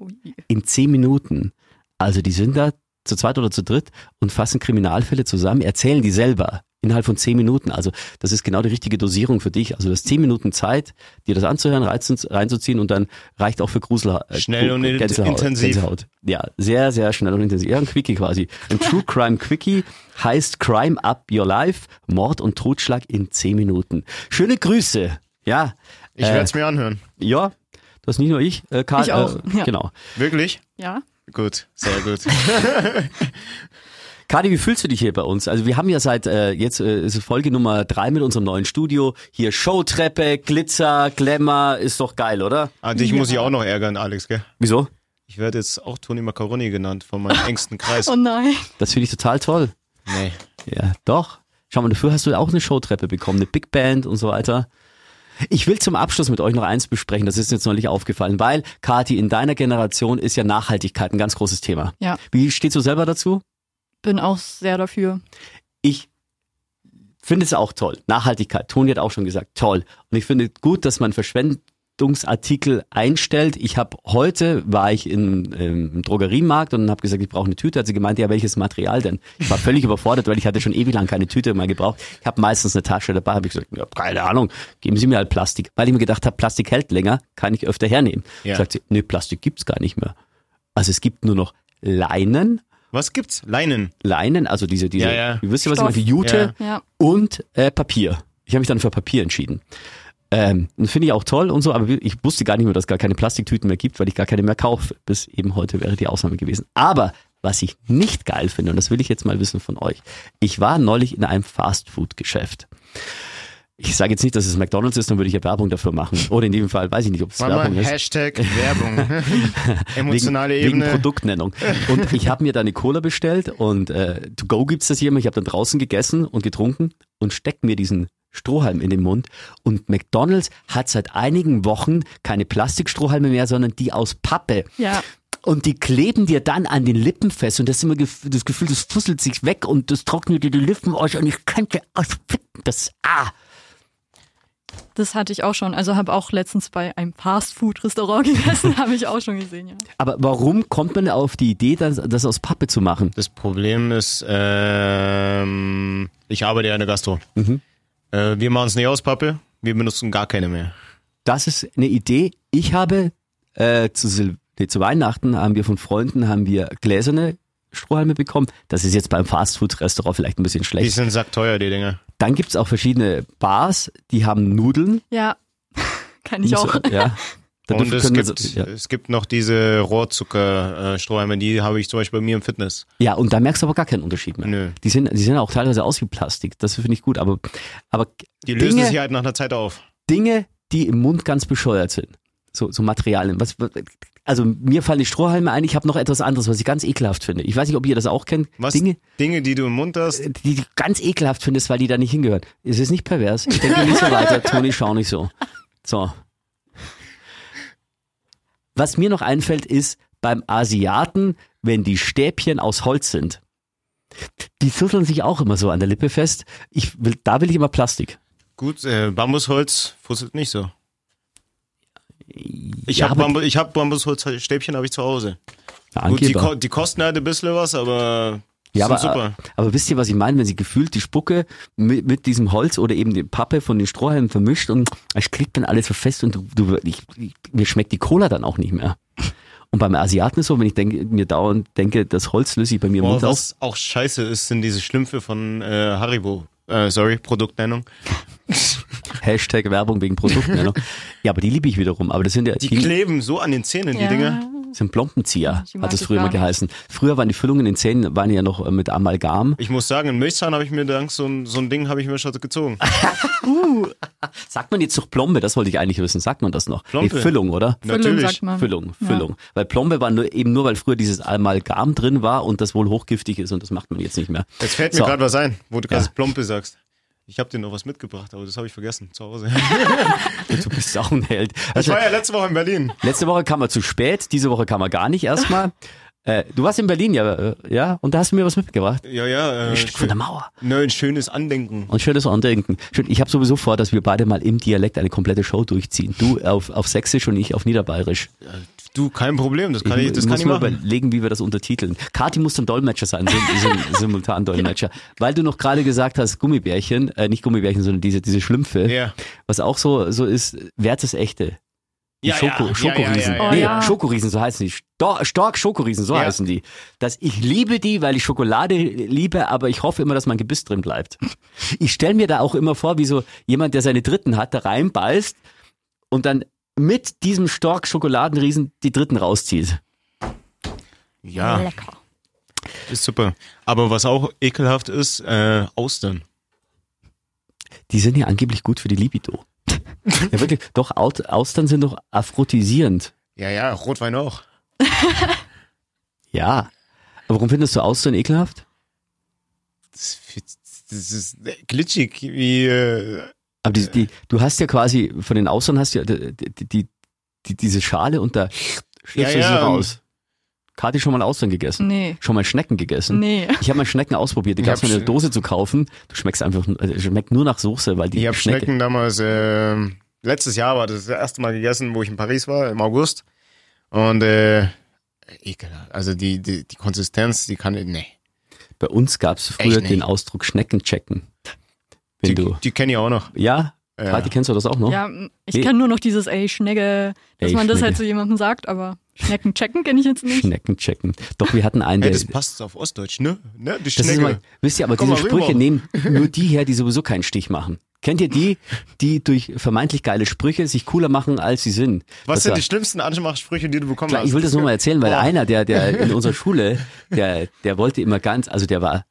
in zehn Minuten. Also die sind da zu zweit oder zu dritt und fassen Kriminalfälle zusammen, erzählen die selber innerhalb von zehn Minuten. Also das ist genau die richtige Dosierung für dich. Also du hast zehn Minuten Zeit, dir das anzuhören, reinzu- reinzuziehen und dann reicht auch für Grusel. Äh, Schnell und in- intensiv. Gänsehaut. Ja, sehr, sehr schnell und intensiv. Ja, ein Quickie quasi. Ein True Crime Quickie heißt Crime Up Your Life, Mord und Totschlag in zehn Minuten. Schöne Grüße. Ja. Ich äh, werde es mir anhören. ja, das nicht nur ich, äh, Karl, Ich auch, Äh, ja. Genau. Wirklich? ja. Gut, sehr gut. Kadi, wie fühlst du dich hier bei uns? Also wir haben ja seit äh, jetzt äh, ist es Folge Nummer drei mit unserem neuen Studio. Hier Showtreppe, Glitzer, Glamour, ist doch geil, oder? Ah, dich muss ich auch noch ärgern, Alex, gell? Wieso? Ich werde jetzt auch Toni Macaroni genannt von meinem engsten Kreis. Oh nein. Das finde ich total toll. Nee. Ja, doch. Schau mal, dafür hast du auch eine Showtreppe bekommen, eine Big Band und so weiter. Ich will zum Abschluss mit euch noch eins besprechen, das ist jetzt neulich aufgefallen, weil, Kati, in deiner Generation ist ja Nachhaltigkeit ein ganz großes Thema. Ja. Wie stehst du selber dazu? Bin auch sehr dafür. ich finde es auch toll. Nachhaltigkeit, Toni hat auch schon gesagt, toll. Und ich finde gut, dass man Verschwendungsartikel einstellt. Ich habe heute war ich in, ähm, im Drogeriemarkt und habe gesagt, ich brauche eine Tüte. Hat sie gemeint, ja, welches Material denn? Ich war völlig überfordert, weil ich hatte schon ewig lang keine Tüte mehr gebraucht. Ich habe meistens eine Tasche dabei, habe ich gesagt, ja, keine Ahnung, geben Sie mir halt Plastik. Weil ich mir gedacht habe, Plastik hält länger, kann ich öfter hernehmen. Ja. Sagt sie, nee, Plastik gibt's gar nicht mehr. Also es gibt nur noch Leinen, Was gibt's? Leinen. Leinen, also diese, diese, Ja, ja. ihr wisst ja, was ich Stoff. meine, die Jute Ja. und äh, Papier. Ich habe mich dann für Papier entschieden. Ähm, finde ich auch toll und so, aber ich wusste gar nicht mehr, dass es gar keine Plastiktüten mehr gibt, weil ich gar keine mehr kaufe. Bis eben heute wäre die Ausnahme gewesen. Aber was ich nicht geil finde, und das will ich jetzt mal wissen von euch, ich war neulich in einem Fastfood-Geschäft. Ich sage jetzt nicht, dass es McDonalds ist, dann würde ich ja Werbung dafür machen. Oder in dem Fall weiß ich nicht, ob es Werbung ist. Hashtag Werbung. Emotionale wegen, Ebene. Wegen Produktnennung. Und ich habe mir da eine Cola bestellt und äh, to go gibt's das hier immer. Ich habe dann draußen gegessen und getrunken und steck mir diesen Strohhalm in den Mund. Und McDonald's hat seit einigen Wochen keine Plastikstrohhalme mehr, sondern die aus Pappe. Ja. Und die kleben dir dann an den Lippen fest und das ist immer gef- das Gefühl, das fusselt sich weg und das trocknet dir die Lippen aus und ich könnte ausficken. Das, ah. Das hatte ich auch schon. Also habe auch letztens bei einem Fastfood-Restaurant gegessen, habe ich auch schon gesehen, ja. Aber warum kommt man auf die Idee, das, das aus Pappe zu machen? Das Problem ist, ähm, ich arbeite ja in der Gastro. Mhm. Äh, wir machen es nicht aus Pappe, wir benutzen gar keine mehr. Das ist eine Idee. Ich habe äh, zu, Sil nee, zu Weihnachten haben wir von Freunden haben wir gläserne Strohhalme bekommen. Das ist jetzt beim Fastfood-Restaurant vielleicht ein bisschen Die schlecht. sind sackteuer, die Dinger. Dann gibt's auch verschiedene Bars, die haben Nudeln. Ja, kann ich auch. Ja. Und es gibt, so- ja. es gibt noch diese Rohrzuckerstrohhalme, die habe ich zum Beispiel bei mir im Fitness. ja, und da merkst du aber gar keinen Unterschied mehr. Nö. Die sind, die sehen auch teilweise aus wie Plastik. Das finde ich gut. Aber, aber Die lösen Dinge, sich halt nach einer Zeit auf. Dinge, die im Mund ganz bescheuert sind. So, so Materialien. Was, was- also mir fallen die Strohhalme ein. Ich habe noch etwas anderes, was ich ganz ekelhaft finde. Ich weiß nicht, ob ihr das auch kennt. Was? Dinge, Dinge, die du im Mund hast. die du ganz ekelhaft findest, weil die da nicht hingehören. Es ist nicht pervers. Ich denke nicht so weiter. Toni, schau nicht so. So. Was mir noch einfällt, ist beim Asiaten, wenn die Stäbchen aus Holz sind. Die zuscheln sich auch immer so an der Lippe fest. Ich will, da will ich immer Plastik. Gut, äh, Bambusholz fusselt nicht so. Ich Ja, habe aber- Bambu ich hab Bambusholzstäbchen habe ich zu Hause. Ja, Gut, die, die kosten halt ein bisschen was, aber Ja, aber, super. aber wisst ihr, was ich meine, wenn sie gefühlt die Spucke mit, mit diesem Holz oder eben die Pappe von den Strohhalmen vermischt und es klebt dann alles so fest und du, du ich, ich, mir schmeckt die Cola dann auch nicht mehr. Und beim Asiaten ist so, wenn ich denke, mir dauernd denke, das Holz löse ich bei mir im Boah, Mund auf. was auch scheiße ist, sind diese Schlümpfe von äh, Haribo. Äh, sorry, Produktnennung. Hashtag Werbung wegen Produkten. ja, ja, aber die liebe ich wiederum. Aber das sind ja Die die, kleben so an den Zähnen, die Dinger. Sind Plompenzieher, hat es früher mal geheißen. Früher waren die Füllungen in den Zähnen waren ja noch äh, mit Amalgam. Ich muss sagen, in Milchzahn habe ich mir dank so ein, so ein Ding habe ich mir schon gezogen. Sagt man jetzt noch Plombe? Das wollte ich eigentlich wissen. Sagt man das noch? Plombe. Nee, Füllung, oder? Füllung Natürlich. sagt man. Füllung, Füllung. Weil Plombe war nur, eben nur, weil früher dieses Amalgam drin war und das wohl hochgiftig ist und das macht man jetzt nicht mehr. Jetzt fällt mir So. gerade was ein, wo du Ja. gerade Plompe sagst. Ich habe dir noch was mitgebracht, aber das habe ich vergessen zu Hause. Du bist auch ein Held. Ich Also, war ja letzte Woche in Berlin. letzte Woche kam er zu spät, diese Woche kam er gar nicht erstmal. Äh, du warst in Berlin, ja, äh, ja, und da hast du mir was mitgebracht. Ja, ja. Äh, Ein Stück von der Mauer. ne, ein schönes Andenken. Und schönes Andenken. Schön, ich habe sowieso vor, dass wir beide mal im Dialekt eine komplette Show durchziehen. Du auf, auf Sächsisch und ich auf Niederbayerisch. Du, kein Problem, das kann ich, das kann muss ich mal überlegen, wie wir das untertiteln. Kati muss dann Dolmetscher sein, sim, sim, Simultan-Dolmetscher. Weil du noch gerade gesagt hast, Gummibärchen, äh, nicht Gummibärchen, sondern diese, diese Schlümpfe. Ja. Was auch so, so ist, wer das echte? Die Ja, Schoko, ja, ja, Schokoriesen. ja, ja, ja. Nee, Oh, ja. Schokoriesen, so heißen die. Stor Stork Schokoriesen, so Ja. heißen die. Das, ich liebe die, weil ich Schokolade liebe, aber ich hoffe immer, dass mein Gebiss drin bleibt. Ich stelle mir da auch immer vor, wie so jemand, der seine Dritten hat, da reinbeißt und dann mit diesem Stork Schokoladenriesen die Dritten rauszieht. Ja, Lecker. ist super. Aber was auch ekelhaft ist, äh, Austern. Die sind ja angeblich gut für die Libido. ja, wirklich. Doch, Austern sind doch aphrodisierend. Ja, ja, Rotwein auch. Ja. Aber warum findest du Austern ekelhaft? Das, das ist glitschig, wie, äh, Aber die, die, du hast ja quasi, von den Austern hast du ja die, die, die, die, diese Schale und da schlüpft Ja, sie ja, raus. Kati schon mal Austern gegessen? Nee. Schon mal Schnecken gegessen? Nee. Ich habe mal Schnecken ausprobiert. Die Ich gab es hab in Sch- Dose zu kaufen. Du schmeckst einfach, äh, schmeckt nur nach Soße, weil die ich habe Schnecke. Schnecken damals, äh, letztes Jahr war das, das erste Mal gegessen, wo ich in Paris war, im August. Und, äh, ekelhaft. Also die, die, die Konsistenz, die kann, nee. Bei uns gab es früher den Ausdruck Schnecken checken. Wenn Die, du, die kenne ich auch noch. ja, Ja. Kati, kennst du das auch noch? Ja, ich Nee. kenne nur noch dieses ey Schnecke, dass Ey, man das Schnecke. halt zu jemandem sagt, aber Schnecken checken kenne ich jetzt nicht. Schnecken checken. Doch, wir hatten einen, Hey, der, das passt auf Ostdeutsch, ne? ne? Die Das ist Schnecke. immer, wisst ihr, aber Komm diese mal Sprüche rüber. nehmen nur die her, die sowieso keinen Stich machen. Kennt ihr die, die durch vermeintlich geile Sprüche sich cooler machen, als sie sind? Was Das sind war- die schlimmsten Anmachsprüche, die du bekommen Klar, hast? ich will das nur mal erzählen, weil Boah. einer, der, der in unserer Schule, der, der wollte immer ganz, also der war,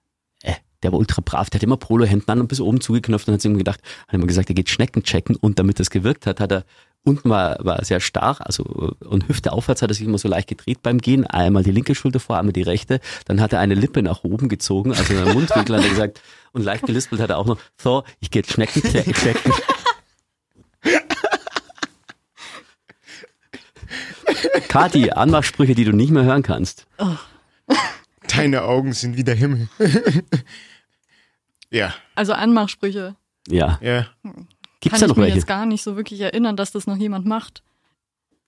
der war ultra brav, der hat immer Polohemden an und bis oben zugeknöpft und hat ihm gedacht, hat immer gesagt, er geht Schnecken checken und damit das gewirkt hat, hat er, unten war, war sehr stark, also, und Hüfte aufwärts hat er sich immer so leicht gedreht beim Gehen, einmal die linke Schulter vor, einmal die rechte, dann hat er eine Lippe nach oben gezogen, also in den Mundwinkel hat er gesagt, und leicht gelispelt hat er auch noch, so, ich gehe Schnecken che- checken. Kati, Anmachsprüche, die du nicht mehr hören kannst. Deine Augen sind wie der Himmel. ja, Also Anmachsprüche. Ja. ja. Gibt's Kann da ich noch mir welche? jetzt gar nicht so wirklich erinnern, dass das noch jemand macht.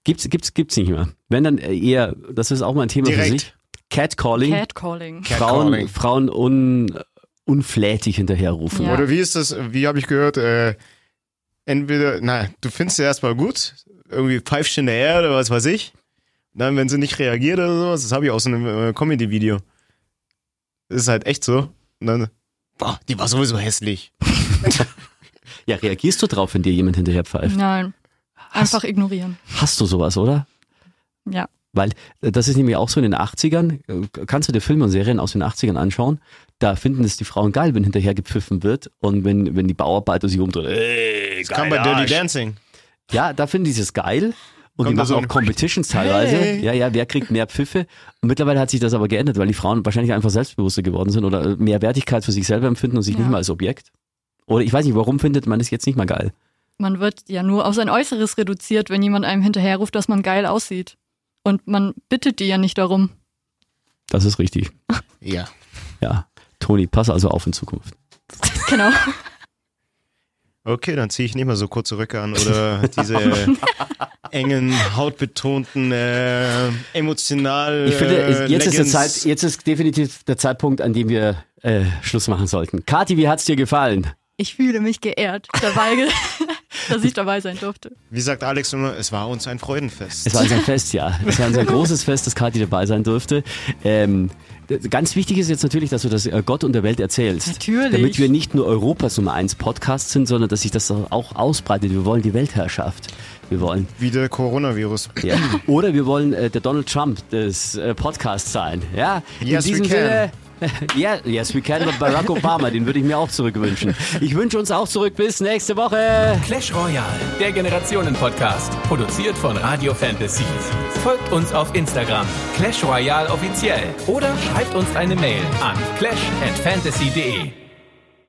Gibt's, gibt's, gibt's nicht mehr. Wenn dann eher, das ist auch mal ein Thema für Direkt. sich. Catcalling. Catcalling. Frauen, Catcalling. Frauen un, unflätig hinterherrufen. Ja. Oder wie ist das, wie habe ich gehört, äh, entweder, na, du findest sie erstmal gut, irgendwie Pfeifchen in der Erde, was weiß ich. Dann, wenn sie nicht reagiert oder sowas, das habe ich aus einem äh, Comedy-Video. Das ist halt echt so. Und dann, boah, die war sowieso hässlich. Ja, reagierst du drauf, wenn dir jemand hinterher pfeift? Nein. Einfach ignorieren. Hast du sowas, oder? Ja. Weil äh, das ist nämlich auch so in den 80ern, äh, kannst du dir Filme und Serien aus den 80ern anschauen, da finden es die Frauen geil, wenn hinterher gepfiffen wird und wenn, wenn die Bauarbeiter sich umdrehen. Ey, Das kam bei Dirty. Dancing. Ja, da finden die es geil. Und Kommt die machen so auch Competitions teilweise. Hey. Ja, ja, wer kriegt mehr Pfiffe? Und mittlerweile hat sich das aber geändert, weil die Frauen wahrscheinlich einfach selbstbewusster geworden sind oder mehr Wertigkeit für sich selber empfinden und sich Ja. nicht mehr als Objekt. Oder ich weiß nicht, warum findet man es jetzt nicht mehr geil? Man wird ja nur auf sein Äußeres reduziert, wenn jemand einem hinterherruft, dass man geil aussieht. Und man bittet die ja nicht darum. Das ist richtig. Ja. Ja. Toni, pass also auf in Zukunft. Genau. Okay, dann ziehe ich nicht mehr so kurze Röcke an oder diese engen, hautbetonten, äh, emotional. Ich finde, äh, jetzt ist, der. Zeit, jetzt ist definitiv der Zeitpunkt, an dem wir äh, Schluss machen sollten. Kathi, wie hat's dir gefallen? Ich fühle mich geehrt, dabei, dass ich dabei sein durfte. Wie sagt Alex immer, es war uns ein Freudenfest. Es war unser Fest, ja. Es war unser großes Fest, dass Kathi dabei sein durfte. Ähm, ganz wichtig ist jetzt natürlich, dass du das äh, Gott und der Welt erzählst. Natürlich. Damit wir nicht nur Europas Nummer 1 Podcast sind, sondern dass sich das auch ausbreitet. Wir wollen die Weltherrschaft. Wir wollen. Wie der Coronavirus. Ja. Oder wir wollen äh, der Donald Trump des äh, Podcasts sein. Ja. Yes, In diesem we can. Sinne. Ja, yes, we can. Und Barack Obama, den würde ich mir auch zurückwünschen. Ich wünsche uns auch zurück. Bis nächste Woche. Clash Royale, der Generationen-Podcast, produziert von Radio Fantasy. Folgt uns auf Instagram, Clash Royale offiziell, oder schreibt uns eine Mail an clash@fantasy.de.